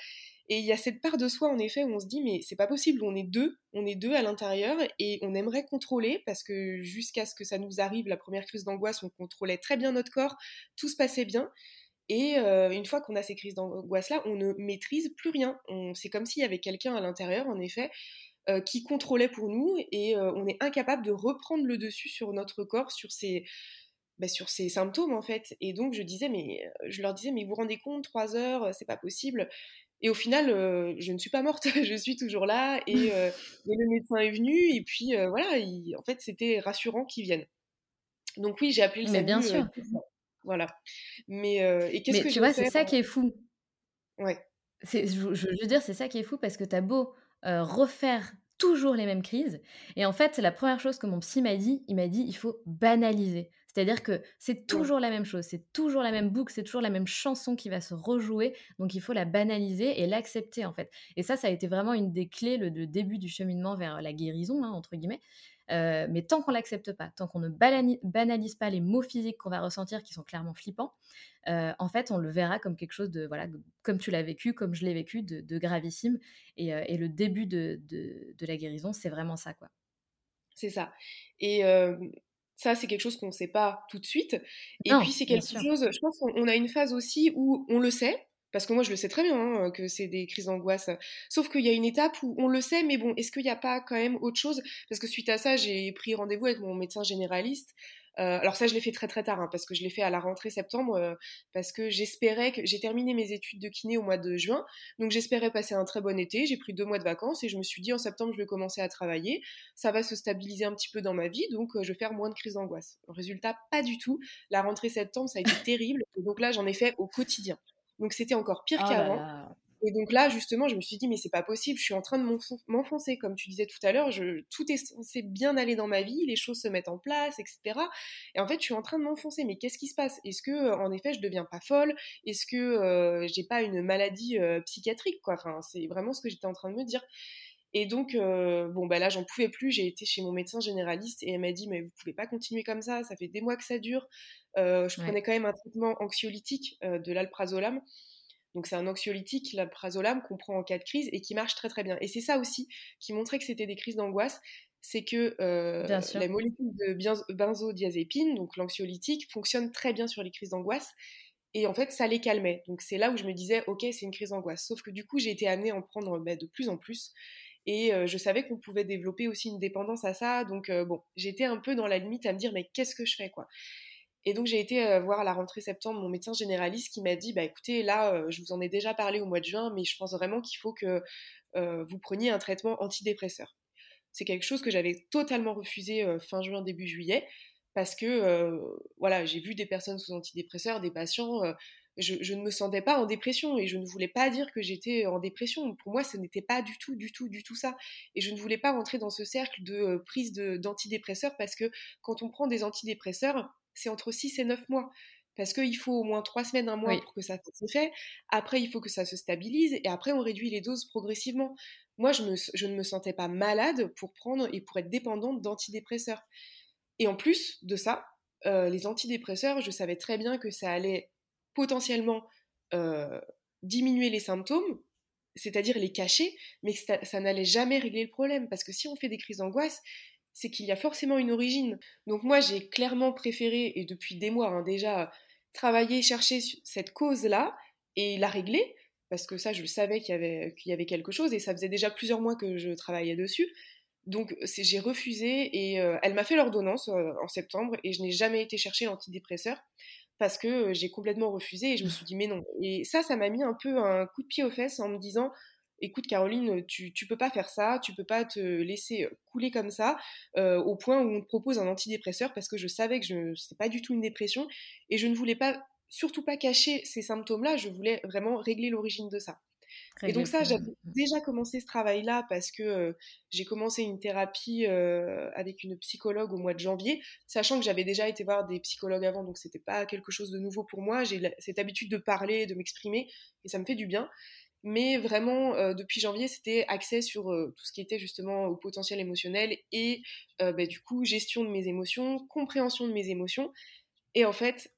Et il y a cette part de soi en effet où on se dit mais c'est pas possible on est deux on est deux à l'intérieur et on aimerait contrôler parce que jusqu'à ce que ça nous arrive la première crise d'angoisse on contrôlait très bien notre corps tout se passait bien et euh, une fois qu'on a ces crises d'angoisse-là, on ne maîtrise plus rien. C'est comme s'il y avait quelqu'un à l'intérieur, en effet, euh, qui contrôlait pour nous et euh, on est incapable de reprendre le dessus sur notre corps, sur ces, bah, sur ces symptômes, en fait. Et donc, je disais, mais je leur disais, mais vous vous rendez compte, trois heures, c'est pas possible. Et au final, euh, je ne suis pas morte, je suis toujours là et, et, le médecin est venu et puis voilà, il, en fait, c'était rassurant qu'il vienne. Donc oui, j'ai appelé le Mais bien sûr. Voilà. Mais euh, et qu'est-ce Mais que tu vois, c'est ça qui est fou. Ouais. C'est je je veux dire, c'est ça qui est fou parce que tu as beau, refaire toujours les mêmes crises et en fait, la première chose que mon psy m'a dit, il m'a dit: «Il faut banaliser». C'est-à-dire que c'est toujours la même chose, c'est toujours la même boucle, c'est toujours la même chanson qui va se rejouer, donc il faut la banaliser et l'accepter, en fait. Et ça, ça a été vraiment une des clés, le le début du cheminement vers la «guérison», hein, entre guillemets. Heu, mais tant qu'on l'accepte pas, tant qu'on ne banalise pas les mots physiques qu'on va ressentir qui sont clairement flippants, heu, en fait, on le verra comme quelque chose de voilà, comme tu l'as vécu, comme je l'ai vécu, de de gravissime et heu et le début de de de la guérison, c'est vraiment ça, quoi. C'est ça. Et ça, c'est quelque chose qu'on ne sait pas tout de suite. Et puis, c'est quelque chose je pense qu'on on a une phase aussi où on le sait, parce que moi, je le sais très bien, hein, que c'est des crises d'angoisse. Sauf qu'il y a une étape où on le sait, mais bon, est-ce qu'il n'y a pas quand même autre chose? Parce que suite à ça, j'ai pris rendez-vous avec mon médecin généraliste. Euh, alors ça, je l'ai fait très très tard, hein, parce que je l'ai fait à la rentrée septembre, euh, parce que j'espérais que j'ai terminé mes études de kiné au mois de juin, donc j'espérais passer un très bon été. J'ai pris deux mois de vacances et je me suis dit en septembre, je vais commencer à travailler. Ça va se stabiliser un petit peu dans ma vie, donc euh, je vais faire moins de crises d'angoisse. Résultat, pas du tout. La rentrée septembre, ça a été terrible, donc là, j'en ai fait au quotidien. Donc c'était encore pire Oh là qu'avant. Et donc là, justement, je me suis dit, mais c'est pas possible, je suis en train de m'enfoncer, comme tu disais tout à l'heure, tout est censé bien aller dans ma vie, les choses se mettent en place, etc. Et en fait, je suis en train de m'enfoncer, mais qu'est-ce qui se passe? Est-ce que, en effet, je deviens pas folle? Est-ce que euh, j'ai pas une maladie euh, psychiatrique quoi? Enfin, C'est vraiment ce que j'étais en train de me dire. Et donc, euh, bon, bah là, j'en pouvais plus. J'ai été chez mon médecin généraliste et elle m'a dit, mais vous pouvez pas continuer comme ça, ça fait des mois que ça dure. Je prenais quand même un traitement anxiolytique de l'alprazolam. Donc c'est un anxiolytique, l'alprazolam, qu'on prend en cas de crise et qui marche très très bien. Et c'est ça aussi qui montrait que c'était des crises d'angoisse, c'est que euh, la molécule de benzodiazépine, donc l'anxiolytique, fonctionne très bien sur les crises d'angoisse. Et en fait, ça les calmait. Donc c'est là où je me disais, ok, c'est une crise d'angoisse. Sauf que du coup, j'ai été amenée à en prendre bah, de plus en plus. Et euh, je savais qu'on pouvait développer aussi une dépendance à ça. Donc euh, bon, j'étais un peu dans la limite à me dire, mais qu'est-ce que je fais quoi? Et donc j'ai été euh, voir à la rentrée septembre mon médecin généraliste qui m'a dit bah écoutez là euh, je vous en ai déjà parlé au mois de juin mais je pense vraiment qu'il faut que euh, vous preniez un traitement antidépresseur. C'est quelque chose que j'avais totalement refusé fin juin début juillet parce que voilà j'ai vu des personnes sous antidépresseurs, des patients. Je, je, ne me sentais pas en dépression et je ne voulais pas dire que j'étais en dépression. Pour moi, ce n'était pas du tout, du tout, du tout ça. Et je ne voulais pas rentrer dans ce cercle de prise d'antidépresseurs parce que quand on prend des antidépresseurs, c'est entre 6 et 9 mois. Parce qu'il faut au moins 3 semaines, un mois pour que ça se fait. Après, il faut que ça se stabilise. Et après, on réduit les doses progressivement. Moi, je, ne me sentais pas malade pour prendre et pour être dépendante d'antidépresseurs. Et en plus de ça, euh, les antidépresseurs, je savais très bien que ça allait potentiellement euh, diminuer les symptômes, c'est-à-dire les cacher, mais que ça, ça n'allait jamais régler le problème. Parce que si on fait des crises d'angoisse, c'est qu'il y a forcément une origine. Donc moi, j'ai clairement préféré, et depuis des mois hein, déjà, travailler, chercher cette cause-là et la régler, parce que ça, je le savais qu'il y, avait, qu'il y avait quelque chose, et ça faisait déjà plusieurs mois que je travaillais dessus. Donc j'ai refusé, et euh, elle m'a fait l'ordonnance euh, en septembre, et je n'ai jamais été chercher l'antidépresseur, parce que euh, j'ai complètement refusé, et je me suis dit, mais non. Et ça, ça m'a mis un peu un coup de pied aux fesses en me disant, écoute Caroline, tu, tu peux pas faire ça, tu peux pas te laisser couler comme ça, euh, au point où on te propose un antidépresseur parce que je savais que je c'est pas du tout une dépression et je ne voulais pas surtout pas cacher ces symptômes-là, je voulais vraiment régler l'origine de ça. et donc ça, j'avais déjà commencé ce travail-là parce que euh, j'ai commencé une thérapie euh, avec une psychologue au mois de janvier, sachant que j'avais déjà été voir des psychologues avant, donc c'était pas quelque chose de nouveau pour moi. J'ai cette habitude de parler, de m'exprimer, et ça me fait du bien. Mais vraiment, euh, depuis janvier, c'était accès sur euh, tout ce qui était justement au potentiel émotionnel et euh, bah, du coup, gestion de mes émotions, compréhension de mes émotions. Et en fait,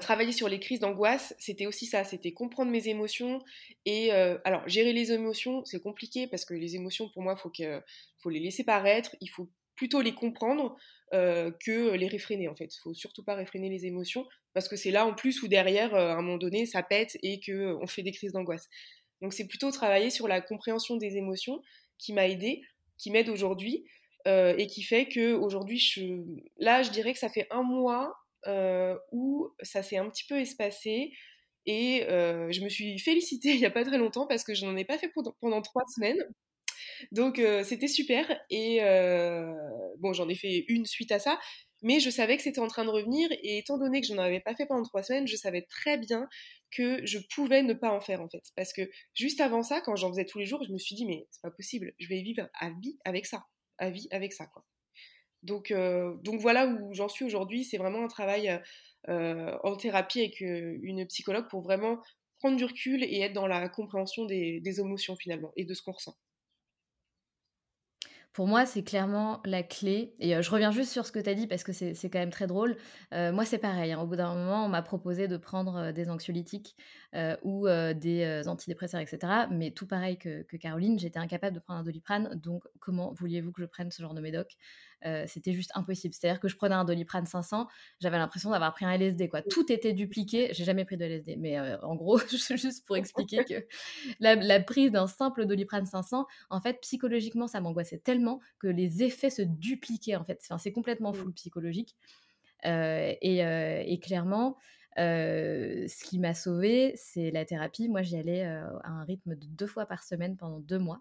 travailler sur les crises d'angoisse, c'était aussi ça, c'était comprendre mes émotions. Et alors, gérer les émotions, c'est compliqué parce que les émotions, pour moi, il faut, faut les laisser paraître, il faut plutôt les comprendre euh, que les réfréner en fait. Faut surtout pas réfréner les émotions parce que c'est là en plus où derrière, euh, à un moment donné, ça pète et qu'on euh, fait des crises d'angoisse. Donc c'est plutôt travailler sur la compréhension des émotions qui m'a aidé, qui m'aide aujourd'hui et qui fait que aujourd'hui, je... là, je dirais que ça fait un mois où ça s'est un petit peu espacé. Et je me suis félicitée il n'y a pas très longtemps parce que je n'en ai pas fait pendant trois semaines. Donc euh, c'était super et euh, bon j'en ai fait une suite à ça, mais je savais que c'était en train de revenir et étant donné que je n'en avais pas fait pendant trois semaines, je savais très bien que je pouvais ne pas en faire en fait, parce que juste avant ça, quand j'en faisais tous les jours, je me suis dit mais c'est pas possible, je vais vivre à vie avec ça, à vie avec ça quoi. Donc, euh, donc voilà où j'en suis aujourd'hui, c'est vraiment un travail en thérapie avec une psychologue pour vraiment prendre du recul et être dans la compréhension des émotions finalement et de ce qu'on ressent. Pour moi, c'est clairement la clé. Et je reviens juste sur ce que tu as dit parce que c'est quand même très drôle. moi, c'est pareil. Hein. Au bout d'un moment, on m'a proposé de prendre des anxiolytiques ou des antidépresseurs, etc. Mais tout pareil que, que Caroline, j'étais incapable de prendre un doliprane. Donc, comment vouliez-vous que je prenne ce genre de médoc? Euh, c'était juste impossible. C'est-à-dire que je prenais un Doliprane 500, j'avais l'impression d'avoir pris un LSD. Quoi. Tout était dupliqué. J'ai jamais pris de LSD, mais euh, en gros, juste pour expliquer que la, prise d'un simple Doliprane 500, en fait, psychologiquement, ça m'angoissait tellement que les effets se dupliquaient. En fait, c'est complètement fou psychologique. Euh, et, clairement, ce qui m'a sauvée, c'est la thérapie. Moi, j'y allais à un rythme de deux fois par semaine pendant deux mois.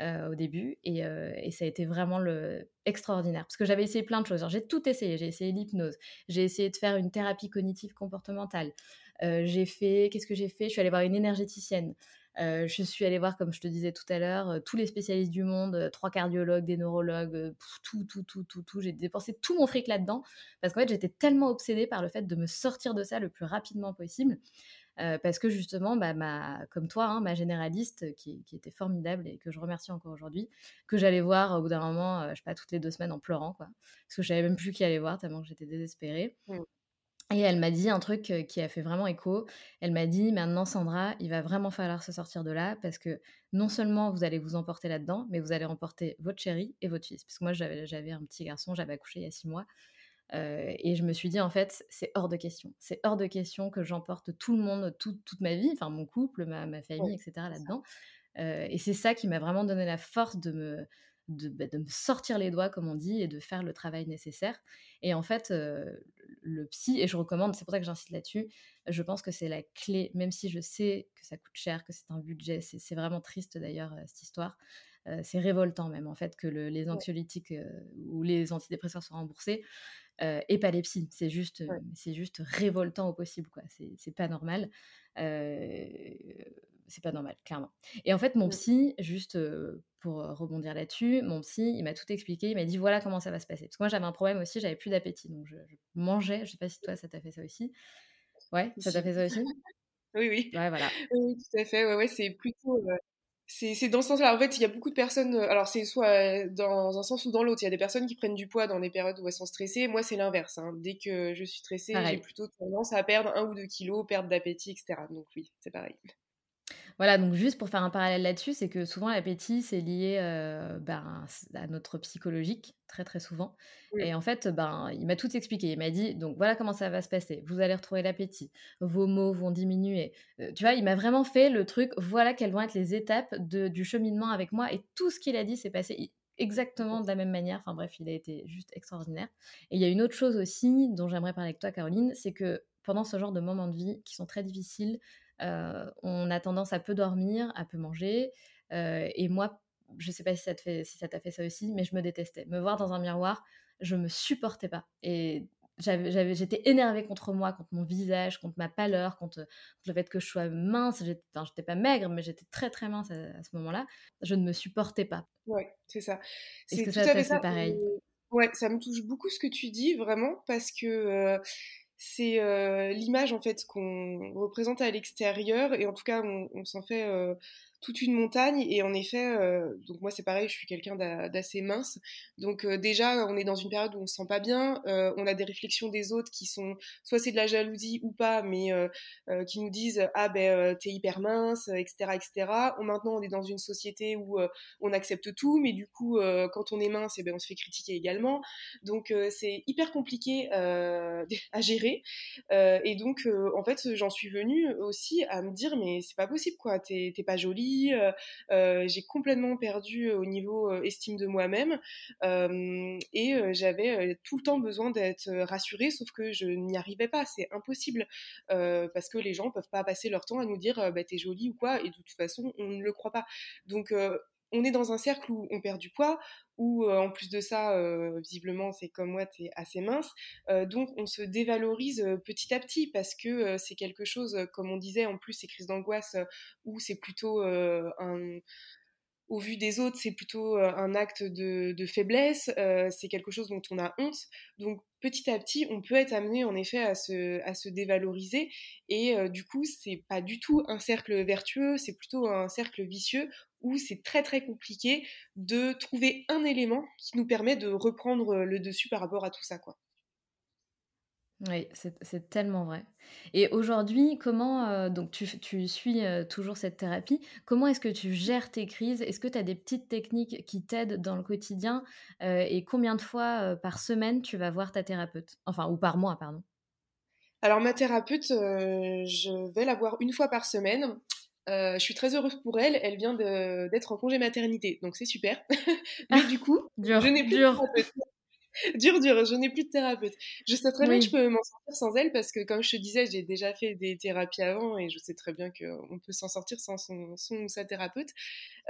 Euh, au début et, euh, et, ça a été vraiment le extraordinaire parce que j'avais essayé plein de choses. J'ai tout essayé. J'ai essayé l'hypnose, j'ai essayé de faire une thérapie cognitive comportementale, j'ai fait, qu'est-ce que j'ai fait? Je suis allée voir une énergéticienne. Je suis allée voir, comme je te disais tout à l'heure, tous les spécialistes du monde, trois cardiologues, des neurologues, tout, tout, tout, tout, tout. J'ai dépensé tout mon fric là-dedans parce qu'en fait, j'étais tellement obsédée par le fait de me sortir de ça le plus rapidement possible. parce que justement, bah, ma, comme toi, hein, ma généraliste, qui, était formidable et que je remercie encore aujourd'hui, que j'allais voir au bout d'un moment, je sais pas, toutes les deux semaines en pleurant, quoi, parce que je savais même plus qui allait voir tellement que j'étais désespérée. Mmh. Et elle m'a dit un truc qui a fait vraiment écho. Elle m'a dit maintenant Sandra, il va vraiment falloir se sortir de là parce que non seulement vous allez vous emporter là-dedans, mais vous allez emporter votre chéri et votre fils. Parce que moi j'avais un petit garçon, j'avais accouché il y a six mois. et je me suis dit en fait c'est hors de question. C'est hors de question que j'emporte tout le monde, toute ma vie, enfin mon couple, ma, ma famille, etc. là-dedans. et c'est ça qui m'a vraiment donné la force de me, bah, de, me sortir les doigts, comme on dit, et de faire le travail nécessaire. Et en fait, le psy, et je recommande, c'est pour ça que j'insiste là-dessus, je pense que c'est la clé, même si je sais que ça coûte cher, que c'est un budget, c'est vraiment triste d'ailleurs, cette histoire. c'est révoltant même, en fait, que les anxiolytiques ou les antidépresseurs soient remboursés. et pas les psys, c'est juste, c'est juste révoltant au possible, quoi. C'est pas normal c'est pas normal, clairement. Et en fait, mon mmh. psy, juste pour rebondir là-dessus, mon psy, il m'a tout expliqué. Il m'a dit voilà comment ça va se passer. Parce que moi, j'avais un problème aussi, j'avais plus d'appétit. Donc, je, mangeais. Je sais pas si toi, ça t'a fait ça aussi. Ouais, ça t'a fait ça aussi? Oui, oui. Ouais, voilà. Oui, tout à fait. Ouais, ouais, c'est plutôt. c'est dans ce sens-là. En fait, il y a beaucoup de personnes. Alors, c'est soit dans un sens ou dans l'autre. Il y a des personnes qui prennent du poids dans les périodes où elles sont stressées. Moi, c'est l'inverse. Hein. Dès que je suis stressée, j'ai plutôt tendance à perdre un ou deux kilos, perdre d'appétit, etc. Donc, oui, c'est pareil. Voilà, donc juste pour faire un parallèle là-dessus, c'est que souvent l'appétit, c'est lié ben, à notre psychologique, très très souvent. Et en fait, ben, il m'a tout expliqué. Il m'a dit, donc voilà comment ça va se passer. Vous allez retrouver l'appétit, vos mots vont diminuer. tu vois, il m'a vraiment fait le truc, voilà quelles vont être les étapes de, du cheminement avec moi. Et tout ce qu'il a dit s'est passé exactement de la même manière. Enfin bref, il a été juste extraordinaire. Et il y a une autre chose aussi dont j'aimerais parler avec toi, Caroline, c'est que pendant ce genre de moments de vie qui sont très difficiles, on a tendance à peu dormir, à peu manger. et moi, je sais pas si ça, te fait, si ça t'a fait ça aussi, mais je me détestais. Me voir dans un miroir, je me supportais pas. Et j'étais énervée contre moi, contre mon visage, contre ma pâleur, contre, le fait que je sois mince. Enfin, j'étais pas maigre, mais j'étais très très mince à, ce moment-là. Je ne me supportais pas. Ouais, c'est ça. Est-ce que ça fait pareil? Ouais, ça me touche beaucoup ce que tu dis, vraiment, parce que c'est l'image en fait qu'on représente à l'extérieur et en tout cas on, s'en fait toute une montagne. Et en effet, euh, donc moi c'est pareil, je suis quelqu'un d'assez mince. Donc euh, déjà, on est dans une période où on se sent pas bien. Euh, on a des réflexions des autres qui sont soit c'est de la jalousie ou pas, mais qui nous disent ah ben t'es hyper mince, etc., etc. maintenant, on est dans une société où on accepte tout, mais du coup, quand on est mince, eh ben on se fait critiquer également. Donc c'est hyper compliqué à gérer. et donc en fait, j'en suis venue aussi à me dire mais c'est pas possible quoi, t'es pas jolie euh, euh, j'ai complètement perdu euh, au niveau estime de moi-même et j'avais tout le temps besoin d'être rassurée, sauf que je n'y arrivais pas, c'est impossible parce que les gens peuvent pas passer leur temps à nous dire bah, t'es jolie ou quoi, et de toute façon on ne le croit pas. Donc on est dans un cercle où on perd du poids, où en plus de ça, visiblement, c'est comme moi, tu es assez mince. donc on se dévalorise petit à petit parce que c'est quelque chose, comme on disait, en plus, ces crises d'angoisse, où c'est plutôt un au vu des autres, c'est plutôt un acte de, faiblesse, c'est quelque chose dont on a honte. Donc petit à petit, on peut être amené en effet à se, à se dévaloriser et du coup, c'est pas du tout un cercle vertueux, c'est plutôt un cercle vicieux où c'est très très compliqué de trouver un élément qui nous permet de reprendre le dessus par rapport à tout ça. Quoi. Oui, c'est tellement vrai. Et aujourd'hui, comment, euh, donc tu, tu suis euh, toujours cette thérapie, comment est-ce que tu gères tes crises? Est-ce que tu as des petites techniques qui t'aident dans le quotidien euh, Et combien de fois par semaine tu vas voir ta thérapeute? Enfin, ou par mois, pardon. Alors ma thérapeute, je vais la voir une fois par semaine. Je suis très heureuse pour elle. Elle vient d'être en congé maternité, donc c'est super. Mais du coup, je n'ai plus de. dur, dur, je n'ai plus de thérapeute. Je sais très bien que je peux m'en sortir sans elle parce que, comme je te disais, j'ai déjà fait des thérapies avant et je sais très bien qu'on peut s'en sortir sans son, son, ou sa thérapeute.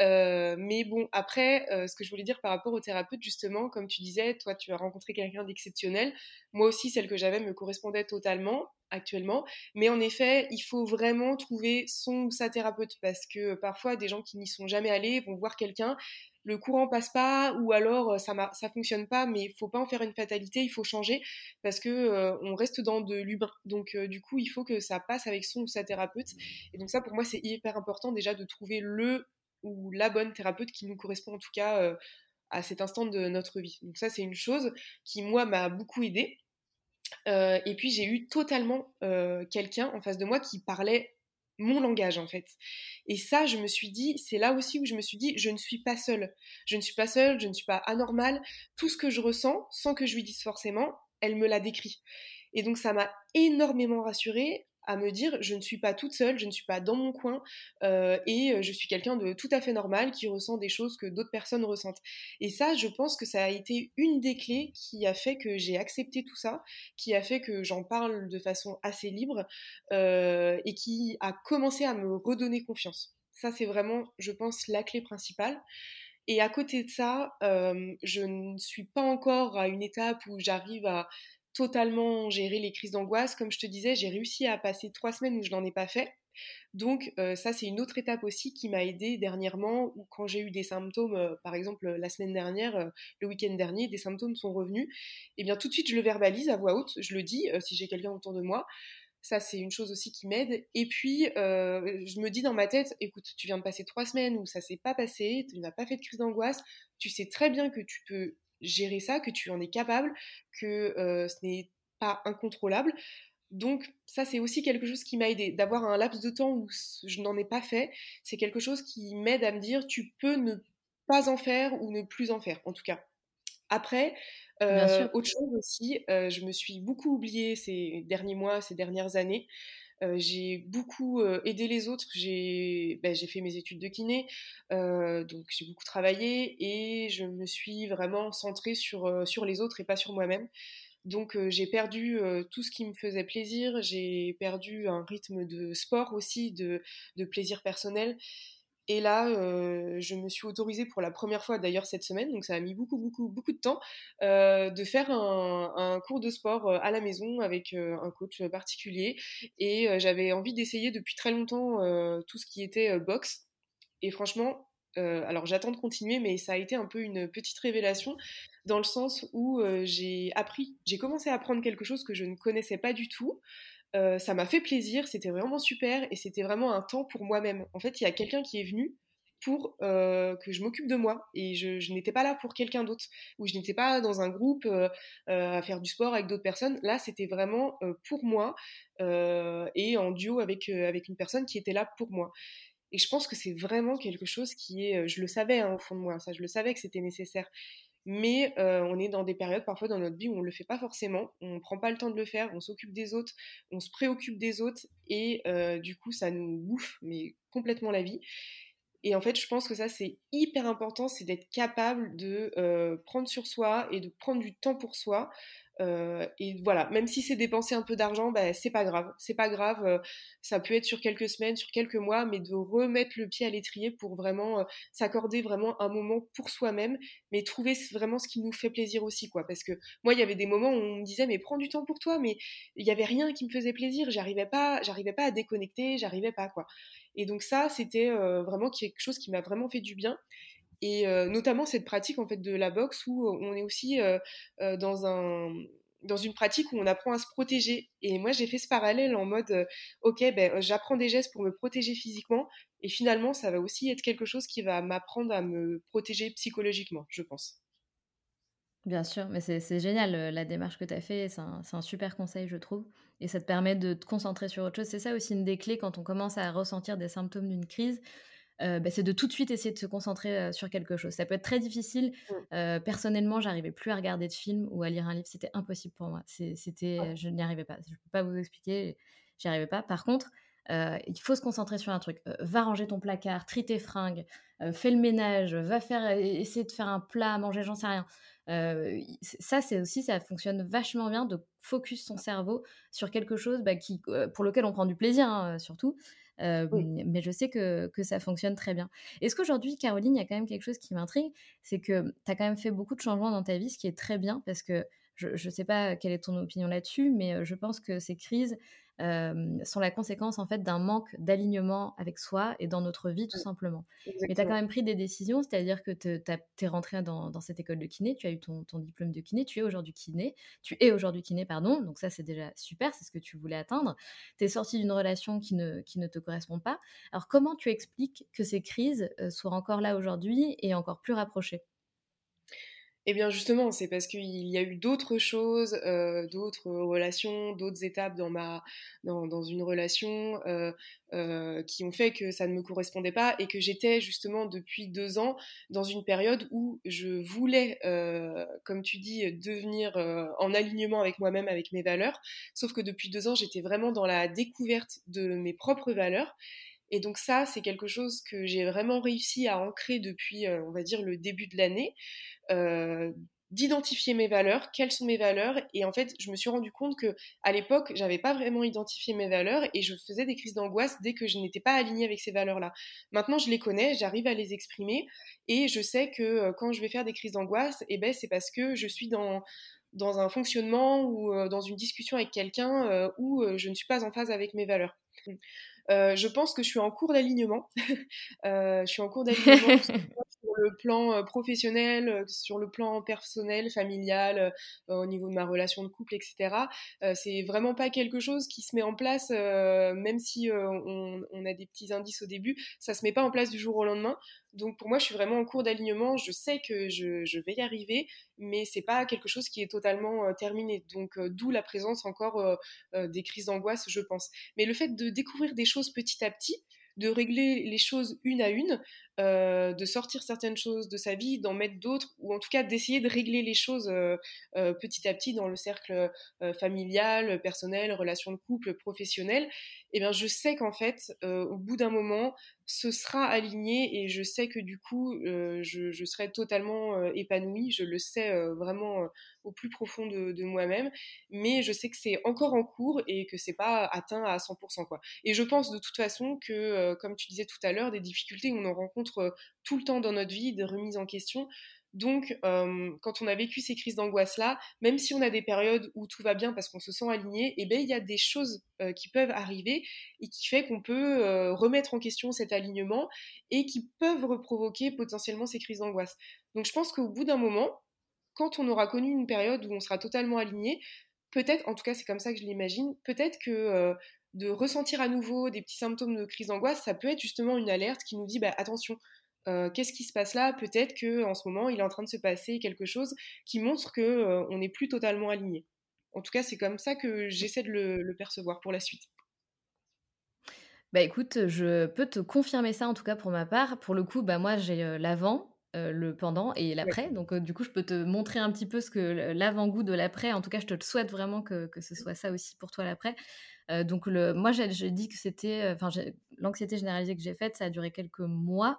Euh, mais bon, après, euh, ce que je voulais dire par rapport au thérapeute, justement, comme tu disais, toi, tu as rencontré quelqu'un d'exceptionnel. Moi aussi, celle que j'avais me correspondait totalement actuellement. Mais en effet, il faut vraiment trouver son ou sa thérapeute parce que parfois, des gens qui n'y sont jamais allés vont voir quelqu'un le courant passe pas ou alors euh, ça ça fonctionne pas mais il faut pas en faire une fatalité il faut changer parce que euh, on reste dans de l'humain. Donc euh, du coup il faut que ça passe avec son ou sa thérapeute. Et donc ça pour moi c'est hyper important déjà de trouver le ou la bonne thérapeute qui nous correspond en tout cas à cet instant de notre vie. Donc ça c'est une chose qui moi m'a beaucoup aidé et puis j'ai eu totalement quelqu'un en face de moi qui parlait mon langage en fait. Et ça, je me suis dit, c'est là aussi où je me suis dit, je ne suis pas seule. Je ne suis pas seule, je ne suis pas anormale. Tout ce que je ressens, sans que je lui dise forcément, elle me l'a décrit. Et donc ça m'a énormément rassurée à me dire je ne suis pas toute seule, je ne suis pas dans mon coin euh, et euh, je suis quelqu'un de tout à fait normal qui ressent des choses que d'autres personnes ressentent. Et ça, je pense que ça a été une des clés qui a fait que j'ai accepté tout ça, qui a fait que j'en parle de façon assez libre euh, et qui a commencé à me redonner confiance. Ça, c'est vraiment, je pense, la clé principale. Et à côté de ça, je ne suis pas encore à une étape où j'arrive à totalement gérer les crises d'angoisse. Comme je te disais, j'ai réussi à passer trois semaines où je n'en ai pas fait. Donc euh, ça, c'est une autre étape aussi qui m'a aidée dernièrement, ou quand j'ai eu des symptômes, euh, par exemple la semaine dernière, euh, le week-end dernier, des symptômes sont revenus, et eh bien tout de suite je le verbalise à voix haute, je le dis si j'ai quelqu'un autour de moi. Ça, c'est une chose aussi qui m'aide. Et puis, je me dis dans ma tête, écoute, tu viens de passer trois semaines où ça s'est pas passé, tu n'as pas fait de crise d'angoisse, tu sais très bien que tu peux gérer ça, que tu en es capable, que euh, ce n'est pas incontrôlable. Donc ça, c'est aussi quelque chose qui m'a aidé. D'avoir un laps de temps où je n'en ai pas fait, c'est quelque chose qui m'aide à me dire, tu peux ne pas en faire ou ne plus en faire, en tout cas. Après, euh, autre chose aussi, euh, je me suis beaucoup oubliée ces derniers mois, ces dernières années. Euh, j'ai beaucoup euh, aidé les autres. Ben, j'ai fait mes études de kiné, euh, donc j'ai beaucoup travaillé et je me suis vraiment centrée sur, les autres et pas sur moi-même. Donc j'ai perdu tout ce qui me faisait plaisir, j'ai perdu un rythme de sport aussi, de plaisir personnel. Et là, euh, je me suis autorisée pour la première fois d'ailleurs cette semaine, donc ça a mis beaucoup, beaucoup, beaucoup de temps, euh, de faire un, cours de sport euh, à la maison avec un coach particulier. Et j'avais envie d'essayer depuis très longtemps tout ce qui était boxe. Et franchement, alors j'attends de continuer, mais ça a été un peu une petite révélation dans le sens où j'ai appris, j'ai commencé à apprendre quelque chose que je ne connaissais pas du tout. Euh, ça m'a fait plaisir, c'était vraiment super et c'était vraiment un temps pour moi-même. En fait, il y a quelqu'un qui est venu pour euh, que je m'occupe de moi et je, n'étais pas là pour quelqu'un d'autre ou je n'étais pas dans un groupe euh, à faire du sport avec d'autres personnes. Là, c'était vraiment pour moi et en duo avec, avec une personne qui était là pour moi. Et je pense que c'est vraiment quelque chose qui est, je le savais hein, au fond de moi, ça, je le savais que c'était nécessaire mais euh, on est dans des périodes parfois dans notre vie où on ne le fait pas forcément, on ne prend pas le temps de le faire, on s'occupe des autres, on se préoccupe des autres, et euh, du coup ça nous bouffe, mais complètement la vie. Et en fait, je pense que ça, c'est hyper important, c'est d'être capable de euh, prendre sur soi et de prendre du temps pour soi, euh, et voilà, même si c'est dépenser un peu d'argent, bah, c'est pas grave. C'est pas grave. Euh, ça peut être sur quelques semaines, sur quelques mois, mais de remettre le pied à l'étrier pour vraiment euh, s'accorder vraiment un moment pour soi-même, mais trouver vraiment ce qui nous fait plaisir aussi, quoi. Parce que moi, il y avait des moments où on me disait, mais prends du temps pour toi, mais il y avait rien qui me faisait plaisir. J'arrivais pas, j'arrivais pas à déconnecter, j'arrivais pas, quoi. Et donc ça, c'était vraiment quelque chose qui m'a vraiment fait du bien et euh, notamment cette pratique en fait de la boxe où on est aussi euh, euh, dans un dans une pratique où on apprend à se protéger. Et moi, j'ai fait ce parallèle en mode, ok, ben, j'apprends des gestes pour me protéger physiquement, et finalement, ça va aussi être quelque chose qui va m'apprendre à me protéger psychologiquement, je pense. Bien sûr, mais c'est génial la démarche que tu as fait, c'est un, un, super conseil, je trouve, et ça te permet de te concentrer sur autre chose. C'est ça aussi une des clés quand on commence à ressentir des symptômes d'une crise, euh, bah, c'est de tout de suite essayer de se concentrer euh, sur quelque chose. Ça peut être très difficile. Mmh. Euh, personnellement, j'arrivais plus à regarder de films ou à lire un livre. C'était impossible pour moi. C'était, je n'y arrivais pas. Je ne peux pas vous expliquer. J'y arrivais pas. Par contre, il faut se concentrer sur un truc. va ranger ton placard, trie tes fringues, fais le ménage, va faire, essayer de faire un plat, manger, j'en sais rien. ça, c'est aussi, ça fonctionne vachement bien de focus son cerveau sur quelque chose bah, qui, pour lequel on prend du plaisir, hein, surtout. Mais je sais que, que, ça fonctionne très bien. Est-ce qu'aujourd'hui, Caroline, il y a quand même quelque chose qui m'intrigue, c'est que tu as quand même fait beaucoup de changements dans ta vie, ce qui est très bien, parce que je ne sais pas quelle est ton opinion là-dessus, mais je pense que ces crises, sont la conséquence en fait d'un manque d'alignement avec soi et dans notre vie tout simplement. Mais tu as quand même pris des décisions, c'est-à-dire que tu es rentré dans, cette école de kiné, tu as eu ton, diplôme de kiné, tu es aujourd'hui kiné, tu es aujourd'hui kiné, pardon, donc ça c'est déjà super, c'est ce que tu voulais atteindre. Tu es sorti d'une relation qui ne, qui ne te correspond pas. Alors comment tu expliques que ces crises soient encore là aujourd'hui et encore plus rapprochées? Eh bien justement, c'est parce qu'il y a eu d'autres choses, euh, d'autres relations, d'autres étapes dans, une relation euh, euh, qui ont fait que ça ne me correspondait pas et que j'étais justement depuis deux ans dans une période où je voulais, comme tu dis, devenir en alignement avec moi-même, avec mes valeurs. Sauf que depuis deux ans, j'étais vraiment dans la découverte de mes propres valeurs. Et donc ça, c'est quelque chose que j'ai vraiment réussi à ancrer depuis, on va dire, le début de l'année. Euh, d'identifier mes valeurs, quelles sont mes valeurs et en fait je me suis rendu compte que à l'époque j'avais pas vraiment identifié mes valeurs et je faisais des crises d'angoisse dès que je n'étais pas alignée avec ces valeurs là. Maintenant je les connais, j'arrive à les exprimer et je sais que euh, quand je vais faire des crises d'angoisse, eh ben c'est parce que je suis dans dans un fonctionnement ou euh, dans une discussion avec quelqu'un où je ne suis pas en phase avec mes valeurs. Je pense que je suis en cours d'alignement. je suis en cours d'alignement le plan euh, professionnel, euh, sur le plan personnel, familial, euh, au niveau de ma relation de couple, etc. c'est vraiment pas quelque chose qui se met en place, même si on, on, a des petits indices au début, ça se met pas en place du jour au lendemain. Donc pour moi, je suis vraiment en cours d'alignement. Je sais que je, vais y arriver, mais c'est pas quelque chose qui est totalement terminé. Donc d'où la présence encore des crises d'angoisse, je pense. Mais le fait de découvrir des choses petit à petit, de régler les choses une à une, euh, de sortir certaines choses de sa vie, d'en mettre d'autres, ou en tout cas d'essayer de régler les choses euh, euh, petit à petit dans le cercle familial, personnel, relation de couple, professionnel, eh bien je sais qu'en fait, au bout d'un moment, ce sera aligné et je sais que du coup, je, serai totalement épanouie, je le sais vraiment au plus profond de, de moi-même, mais je sais que c'est encore en cours et que c'est pas atteint à 100%. Quoi. Et je pense de toute façon que, comme tu disais tout à l'heure, des difficultés, on en rencontre tout le temps dans notre vie, des remises en question. Donc, quand on a vécu ces crises d'angoisse-là, même si on a des périodes où tout va bien parce qu'on se sent aligné, eh ben, il y a des choses qui peuvent arriver et qui fait qu'on peut remettre en question cet alignement et qui peuvent reprovoquer potentiellement ces crises d'angoisse. Donc, je pense qu'au bout d'un moment, quand on aura connu une période où on sera totalement aligné, peut-être, en tout cas c'est comme ça que je l'imagine, peut-être que de ressentir à nouveau des petits symptômes de crise d'angoisse, ça peut être justement une alerte qui nous dit bah, attention, euh, qu'est-ce qui se passe là? Peut-être que en ce moment, il est en train de se passer quelque chose qui montre que euh, on n'est plus totalement aligné. En tout cas, c'est comme ça que j'essaie de le, percevoir pour la suite. Bah écoute, je peux te confirmer ça en tout cas pour ma part. Pour le coup, bah moi j'ai euh, le pendant et l'après. Donc, du coup, je peux te montrer un petit peu ce que l'avant-goût de l'après. En tout cas, je te le souhaite vraiment que, que ce soit ça aussi pour toi l'après. Euh, donc, le, moi, j'ai dit que c'était. Euh, enfin, l'anxiété généralisée que j'ai faite, ça a duré quelques mois.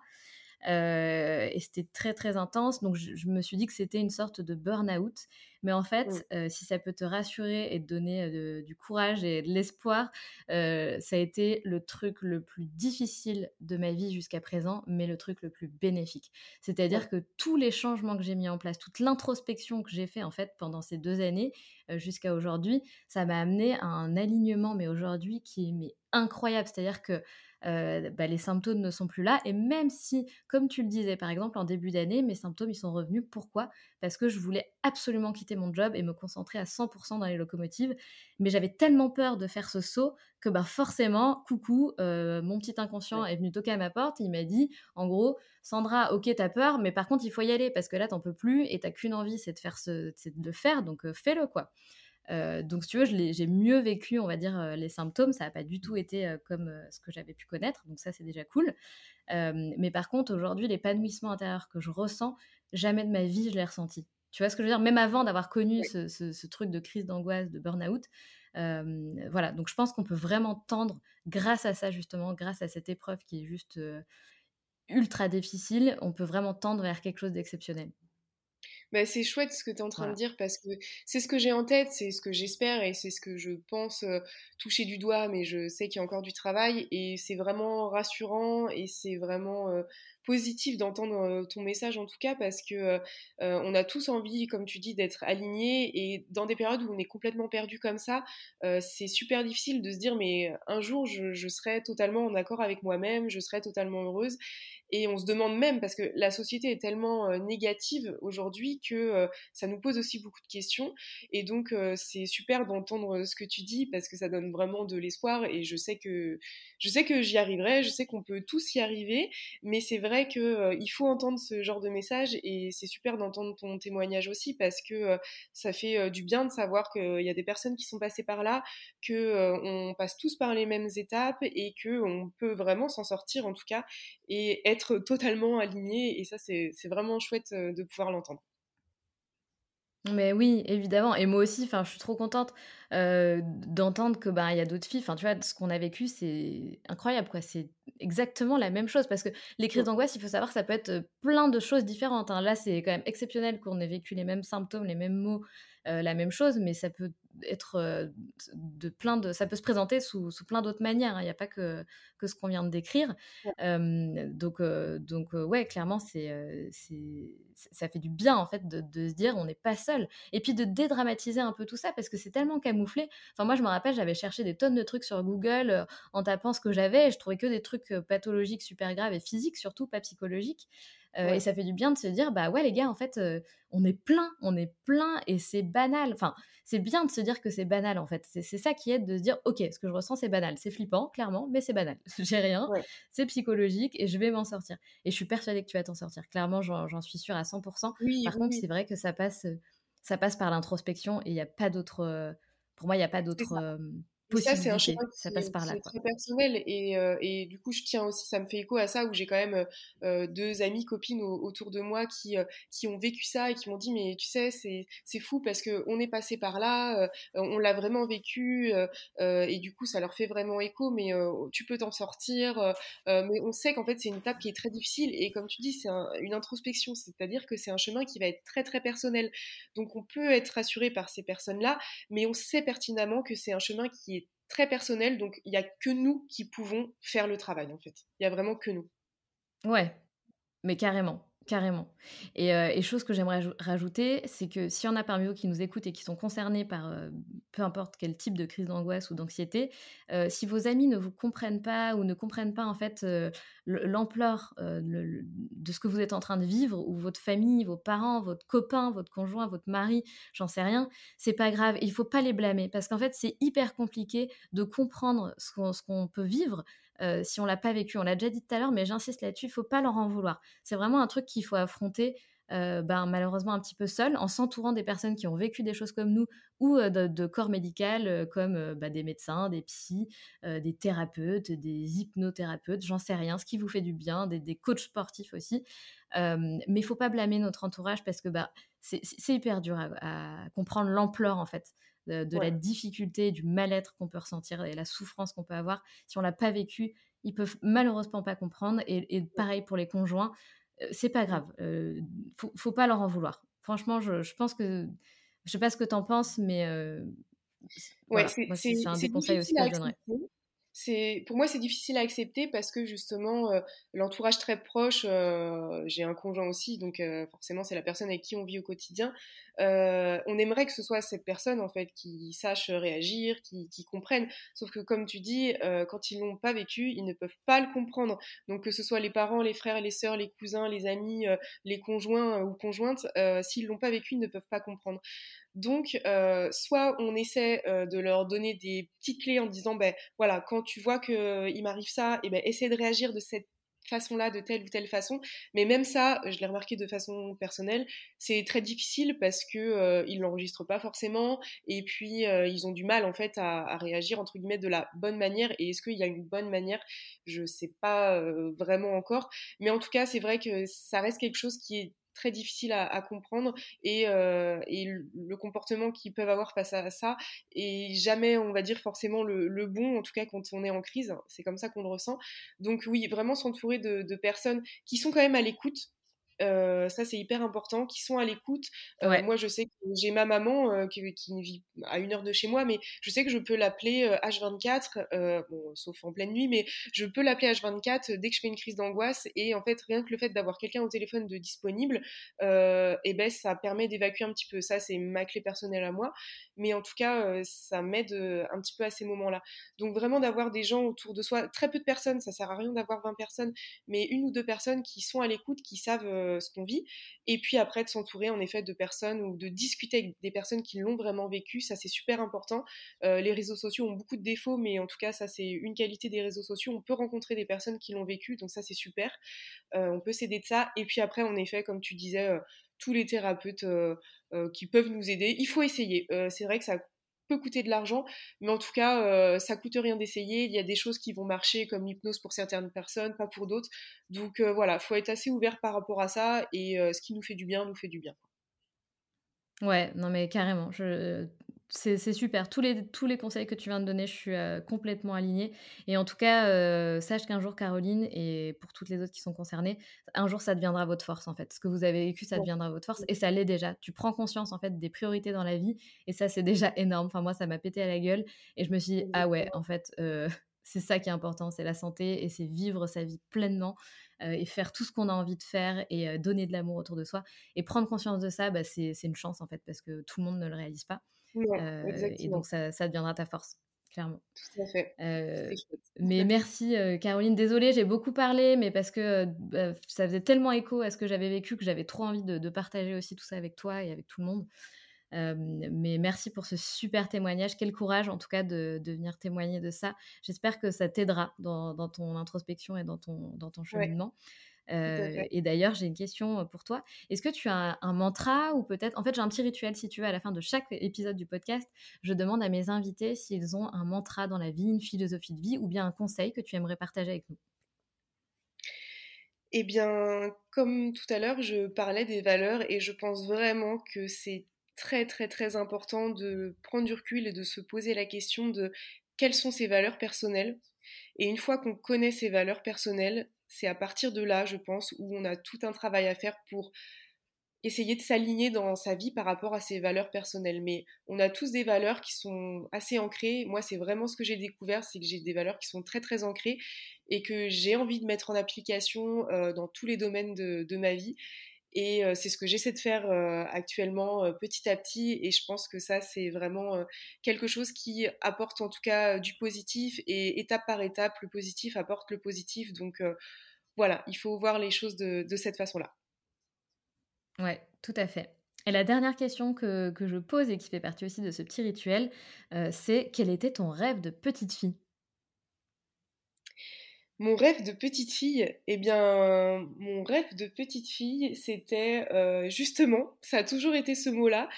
Euh, et c'était très très intense. Donc je, me suis dit que c'était une sorte de burn-out. Mais en fait, mmh. si ça peut te rassurer et te donner du courage et de l'espoir, ça a été le truc le plus difficile de ma vie jusqu'à présent, mais le truc le plus bénéfique. C'est-à-dire que tous les changements que j'ai mis en place, toute l'introspection que j'ai fait en fait pendant ces deux années jusqu'à aujourd'hui, ça m'a amené à un alignement, mais aujourd'hui qui est mais incroyable. C'est-à-dire que euh, bah, les symptômes ne sont plus là. Et même si, comme tu le disais, par exemple, en début d'année, mes symptômes, ils sont revenus. Pourquoi? Parce que je voulais absolument quitter mon job et me concentrer à 100% dans les locomotives. Mais j'avais tellement peur de faire ce saut que bah, forcément, coucou, euh, mon petit inconscient est venu toquer à ma porte. il m'a dit, en gros, Sandra, ok, t'as peur, mais par contre, il faut y aller parce que là, t'en peux plus et t'as qu'une envie, c'est de, faire ce, de le faire. Donc, euh, fais-le, quoi. Euh, donc, si tu veux, j'ai mieux vécu, on va dire, euh, les symptômes. Ça n'a pas du tout été euh, comme ce que j'avais pu connaître. Donc, ça, c'est déjà cool. mais par contre, aujourd'hui, l'épanouissement intérieur que je ressens, jamais de ma vie, je l'ai ressenti. Tu vois ce que je veux dire? Même avant d'avoir connu ce, truc de crise d'angoisse, de burn-out, voilà, donc je pense qu'on peut vraiment tendre, grâce à ça justement, grâce à cette épreuve qui est juste ultra difficile, on peut vraiment tendre vers quelque chose d'exceptionnel. Bah, c'est chouette ce que tu es en train de dire parce que c'est ce que j'ai en tête, c'est ce que j'espère et c'est ce que je pense toucher du doigt, mais je sais qu'il y a encore du travail et c'est vraiment rassurant et c'est vraiment positif d'entendre ton message en tout cas parce que on a tous envie, comme tu dis, d'être alignés et dans des périodes où on est complètement perdu comme ça, c'est super difficile de se dire mais un jour je, serai totalement en accord avec moi-même, je serai totalement heureuse et on se demande même, parce que la société est tellement euh, négative aujourd'hui que euh, ça nous pose aussi beaucoup de questions. Et donc, euh, c'est super d'entendre ce que tu dis parce que ça donne vraiment de l'espoir. Et je sais que, je sais que j'y arriverai, je sais qu'on peut tous y arriver. Mais c'est vrai qu'il faut entendre ce genre de message et c'est super d'entendre ton témoignage aussi parce que ça fait du bien de savoir qu'il y a des personnes qui sont passées par là, qu'on passe tous par les mêmes étapes et qu'on peut vraiment s'en sortir en tout cas et être totalement aligné. Et ça, c'est vraiment chouette euh, de pouvoir l'entendre. Mais oui, évidemment. Et moi aussi, je suis trop contente euh, d'entendre que il y a d'autres filles. Enfin, tu vois, ce qu'on a vécu, c'est incroyable, quoi. C'est exactement la même chose parce que les crises d'angoisse, il faut savoir que ça peut être plein de choses différentes. Hein. Là, c'est quand même exceptionnel qu'on ait vécu les mêmes symptômes, les mêmes mots, la même chose, mais ça peut être de plein de, ça peut se présenter sous, sous plein d'autres manières. Hein. Il n'y a pas que, que ce qu'on vient de décrire. donc, donc ouais, clairement, c'est, c'est, ça fait du bien en fait de, de se dire on n'est pas seul. Et puis de dédramatiser un peu tout ça parce que c'est tellement camouflé. Enfin, moi, je me rappelle, j'avais cherché des tonnes de trucs sur Google en tapant ce que j'avais. Et je trouvais que des trucs pathologiques super graves et physiques, surtout pas psychologiques. Et ça fait du bien de se dire, bah ouais, les gars, en fait, on est plein, on est plein et c'est banal. Enfin, c'est bien de se dire que c'est banal, en fait. C'est ça qui aide de se dire, ok, ce que je ressens, c'est banal. C'est flippant, clairement, mais c'est banal. J'ai rien, c'est psychologique et je vais m'en sortir. Et je suis persuadée que tu vas t'en sortir. Clairement, j'en suis sûre à 100%. Par contre, c'est vrai que ça passe, ça passe par l'introspection et il n'y a pas d'autre. pour moi, il n'y a pas d'autre ça, c'est un chemin qui, ça passe par là. très personnel et, euh, et, du coup, je tiens aussi, ça me fait écho à ça où j'ai quand même euh, deux amies, copines autour de moi qui, euh, qui ont vécu ça et qui m'ont dit mais tu sais, c'est fou parce que on est passé par là, on l'a vraiment vécu et du coup, ça leur fait vraiment écho. Mais tu peux t'en sortir. mais on sait qu'en fait, c'est une étape qui est très difficile et comme tu dis, c'est une introspection, c'est-à-dire que c'est un chemin qui va être très très personnel. Donc, on peut être rassuré par ces personnes-là, mais on sait pertinemment que c'est un chemin qui est très personnel, donc il n'y a que nous qui pouvons faire le travail en fait. Il n'y a vraiment que nous. Ouais, mais carrément. Carrément. Et, euh, et, chose que j'aimerais rajouter, c'est que s'il y en a parmi vous qui nous écoutent et qui sont concernés par euh, peu importe quel type de crise d'angoisse ou d'anxiété, euh, si vos amis ne vous comprennent pas ou ne comprennent pas en fait l'ampleur de ce que vous êtes en train de vivre, ou votre famille, vos parents, votre copain, votre conjoint, votre mari, j'en sais rien, c'est pas grave. Il faut pas les blâmer parce qu'en fait c'est hyper compliqué de comprendre ce qu'on peut vivre si on l'a pas vécu. On l'a déjà dit tout à l'heure, mais j'insiste là-dessus, il faut pas leur en vouloir. C'est vraiment un truc qu'il faut affronter. Euh, ben, malheureusement un petit peu seul, en s'entourant des personnes qui ont vécu des choses comme nous ou euh, de, corps médical comme bah, des médecins, des psys, des thérapeutes, des hypnothérapeutes, j'en sais rien, ce qui vous fait du bien, des, coachs sportifs aussi. mais il faut pas blâmer notre entourage parce que bah, c'est hyper dur à comprendre l'ampleur en fait de, la difficulté, du mal-être qu'on peut ressentir et la souffrance qu'on peut avoir. Si on l'a pas vécu, ils peuvent malheureusement pas comprendre. Et, pareil pour les conjoints, euh, c'est pas grave. Euh, faut, faut, pas leur en vouloir. Franchement, je, pense que je sais pas ce que tu en penses, mais euh, ouais, c'est un des conseils aussi que je donnerais c'est pour moi c'est difficile à accepter parce que justement euh, l'entourage très proche euh, j'ai un conjoint aussi donc euh, forcément c'est la personne avec qui on vit au quotidien. On aimerait que ce soit cette personne en fait qui sache réagir qui, qui comprenne. Sauf que comme tu dis quand ils l'ont pas vécu ils ne peuvent pas le comprendre. Donc que ce soit les parents les frères les sœurs les cousins les amis les conjoints ou conjointes s'ils l'ont pas vécu ils ne peuvent pas comprendre donc, euh, soit on essaie euh, de leur donner des petites clés en disant, ben voilà, quand tu vois qu'il euh, m'arrive ça, et ben essaie de réagir de cette façon-là, de telle ou telle façon. Mais même ça, je l'ai remarqué de façon personnelle, c'est très difficile parce que euh, ils l'enregistrent pas forcément, et puis ils ont du mal en fait à, réagir entre guillemets de la bonne manière. Et est-ce qu'il y a une bonne manière? Je sais pas vraiment encore, mais en tout cas, c'est vrai que ça reste quelque chose qui est très difficile à, comprendre et, le comportement qu'ils peuvent avoir face à ça et jamais on va dire forcément le, bon en tout cas quand on est en crise. C'est comme ça qu'on le ressent. Donc oui vraiment s'entourer de personnes qui sont quand même à l'écoute euh, ça, c'est hyper important, qui sont à l'écoute. Euh, moi, je sais que j'ai ma maman euh, qui, vit à une heure de chez moi, mais je sais que je peux l'appeler H24, bon, sauf en pleine nuit, mais je peux l'appeler H24 dès que je fais une crise d'angoisse. Et en fait, rien que le fait d'avoir quelqu'un au téléphone de disponible, eh ben, ça permet d'évacuer un petit peu. Ça, c'est ma clé personnelle à moi. Mais en tout cas, ça m'aide un petit peu à ces moments-là. Donc, vraiment, d'avoir des gens autour de soi, très peu de personnes, ça sert à rien d'avoir 20 personnes, mais une ou deux personnes qui sont à l'écoute, qui savent ce qu'on vit. Et puis après, de s'entourer en effet de personnes ou de discuter avec des personnes qui l'ont vraiment vécu, ça c'est super important. Euh, les réseaux sociaux ont beaucoup de défauts, mais en tout cas, ça c'est une qualité des réseaux sociaux. On peut rencontrer des personnes qui l'ont vécu, donc ça c'est super. Euh, on peut s'aider de ça. Et puis après, en effet, comme tu disais, tous les thérapeutes qui peuvent nous aider, il faut essayer. c'est vrai que ça peut coûter de l'argent, mais en tout cas, euh, ça coûte rien d'essayer. Il y a des choses qui vont marcher comme l'hypnose pour certaines personnes, pas pour d'autres. Donc euh, voilà, faut être assez ouvert par rapport à ça et euh, ce qui nous fait du bien nous fait du bien. Ouais, non mais carrément. Je c'est super. Tous les, tous les conseils que tu viens de donner, je suis euh, complètement alignée. Et en tout cas, euh, sache qu'un jour, Caroline, et pour toutes les autres qui sont concernées, un jour, ça deviendra votre force, en fait. Ce que vous avez vécu, ça deviendra votre force. Et ça l'est déjà. Tu prends conscience, en fait, des priorités dans la vie. Et ça, c'est déjà énorme. Enfin, moi, ça m'a pété à la gueule. Et je me suis dit, ah ouais, en fait, euh, c'est ça qui est important. C'est la santé et c'est vivre sa vie pleinement. et faire tout ce qu'on a envie de faire et donner de l'amour autour de soi. Et prendre conscience de ça, bah, c'est une chance en fait, parce que tout le monde ne le réalise pas. Et donc, ça, ça, deviendra ta force, clairement. Tout à fait. Euh, mais merci, euh, Caroline. Désolée, j'ai beaucoup parlé, mais parce que bah, ça faisait tellement écho à ce que j'avais vécu que j'avais trop envie de, partager aussi tout ça avec toi et avec tout le monde. mais merci pour ce super témoignage. Quel courage, en tout cas, de, de venir témoigner de ça. J'espère que ça t'aidera dans, dans, ton introspection et dans ton, dans ton cheminement. Euh, et d'ailleurs, j'ai une question pour toi. Est-ce que tu as un, mantra ou peut-être, en fait, j'ai un petit rituel si tu veux à la fin de chaque épisode du podcast. Je demande à mes invités s'ils ont un mantra dans la vie, une philosophie de vie ou bien un conseil que tu aimerais partager avec nous? Eh bien, comme tout à l'heure, je parlais des valeurs et je pense vraiment que c'est très très très important de prendre du recul et de se poser la question de quelles sont ses valeurs personnelles. Et une fois qu'on connaît ses valeurs personnelles, c'est à partir de là, je pense, où on a tout un travail à faire pour essayer de s'aligner dans sa vie par rapport à ses valeurs personnelles. Mais on a tous des valeurs qui sont assez ancrées. Moi, c'est vraiment ce que j'ai découvert, c'est que j'ai des valeurs qui sont très très ancrées et que j'ai envie de mettre en application euh, dans tous les domaines de ma vie. Et c'est ce que j'essaie de faire actuellement petit à petit. Et je pense que ça, c'est vraiment quelque chose qui apporte en tout cas du positif. Et étape par étape, le positif apporte le positif. Donc voilà, il faut voir les choses de, cette façon-là. Ouais, tout à fait. Et la dernière question que, que, je pose et qui fait partie aussi de ce petit rituel, c'est quel était ton rêve de petite fille? Mon rêve de petite fille, eh bien, mon rêve de petite fille, c'était euh, justement, ça a toujours été ce mot-là.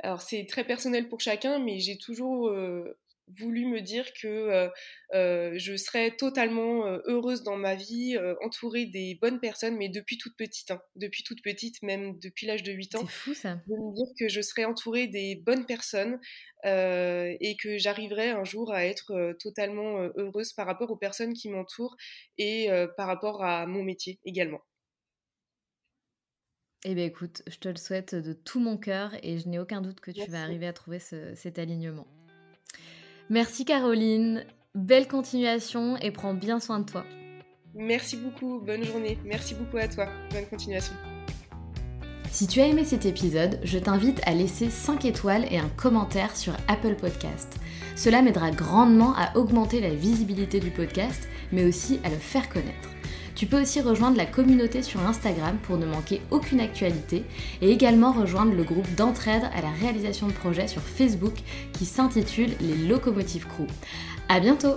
Alors, c'est très personnel pour chacun, mais j'ai toujours euh, voulu me dire que euh, je serais totalement heureuse dans ma vie, entourée des bonnes personnes, mais depuis toute petite, hein. depuis toute petite, même depuis l'âge de 8 ans. C'est fou ça. De me dire que je serais entourée des bonnes personnes et que j'arriverais un jour à être totalement heureuse par rapport aux personnes qui m'entourent et par rapport à mon métier également. Eh bien écoute, je te le souhaite de tout mon cœur et je n'ai aucun doute que tu vas arriver à trouver cet alignement. Merci Caroline, belle continuation et prends bien soin de toi. Merci beaucoup, bonne journée. Merci beaucoup à toi, bonne continuation. Si tu as aimé cet épisode, je t'invite à laisser 5 étoiles et un commentaire sur Apple Podcast. Cela m'aidera grandement à augmenter la visibilité du podcast, mais aussi à le faire connaître. Tu peux aussi rejoindre la communauté sur Instagram pour ne manquer aucune actualité et également rejoindre le groupe d'entraide à la réalisation de projets sur Facebook qui s'intitule Les Locomotives Crew. À bientôt!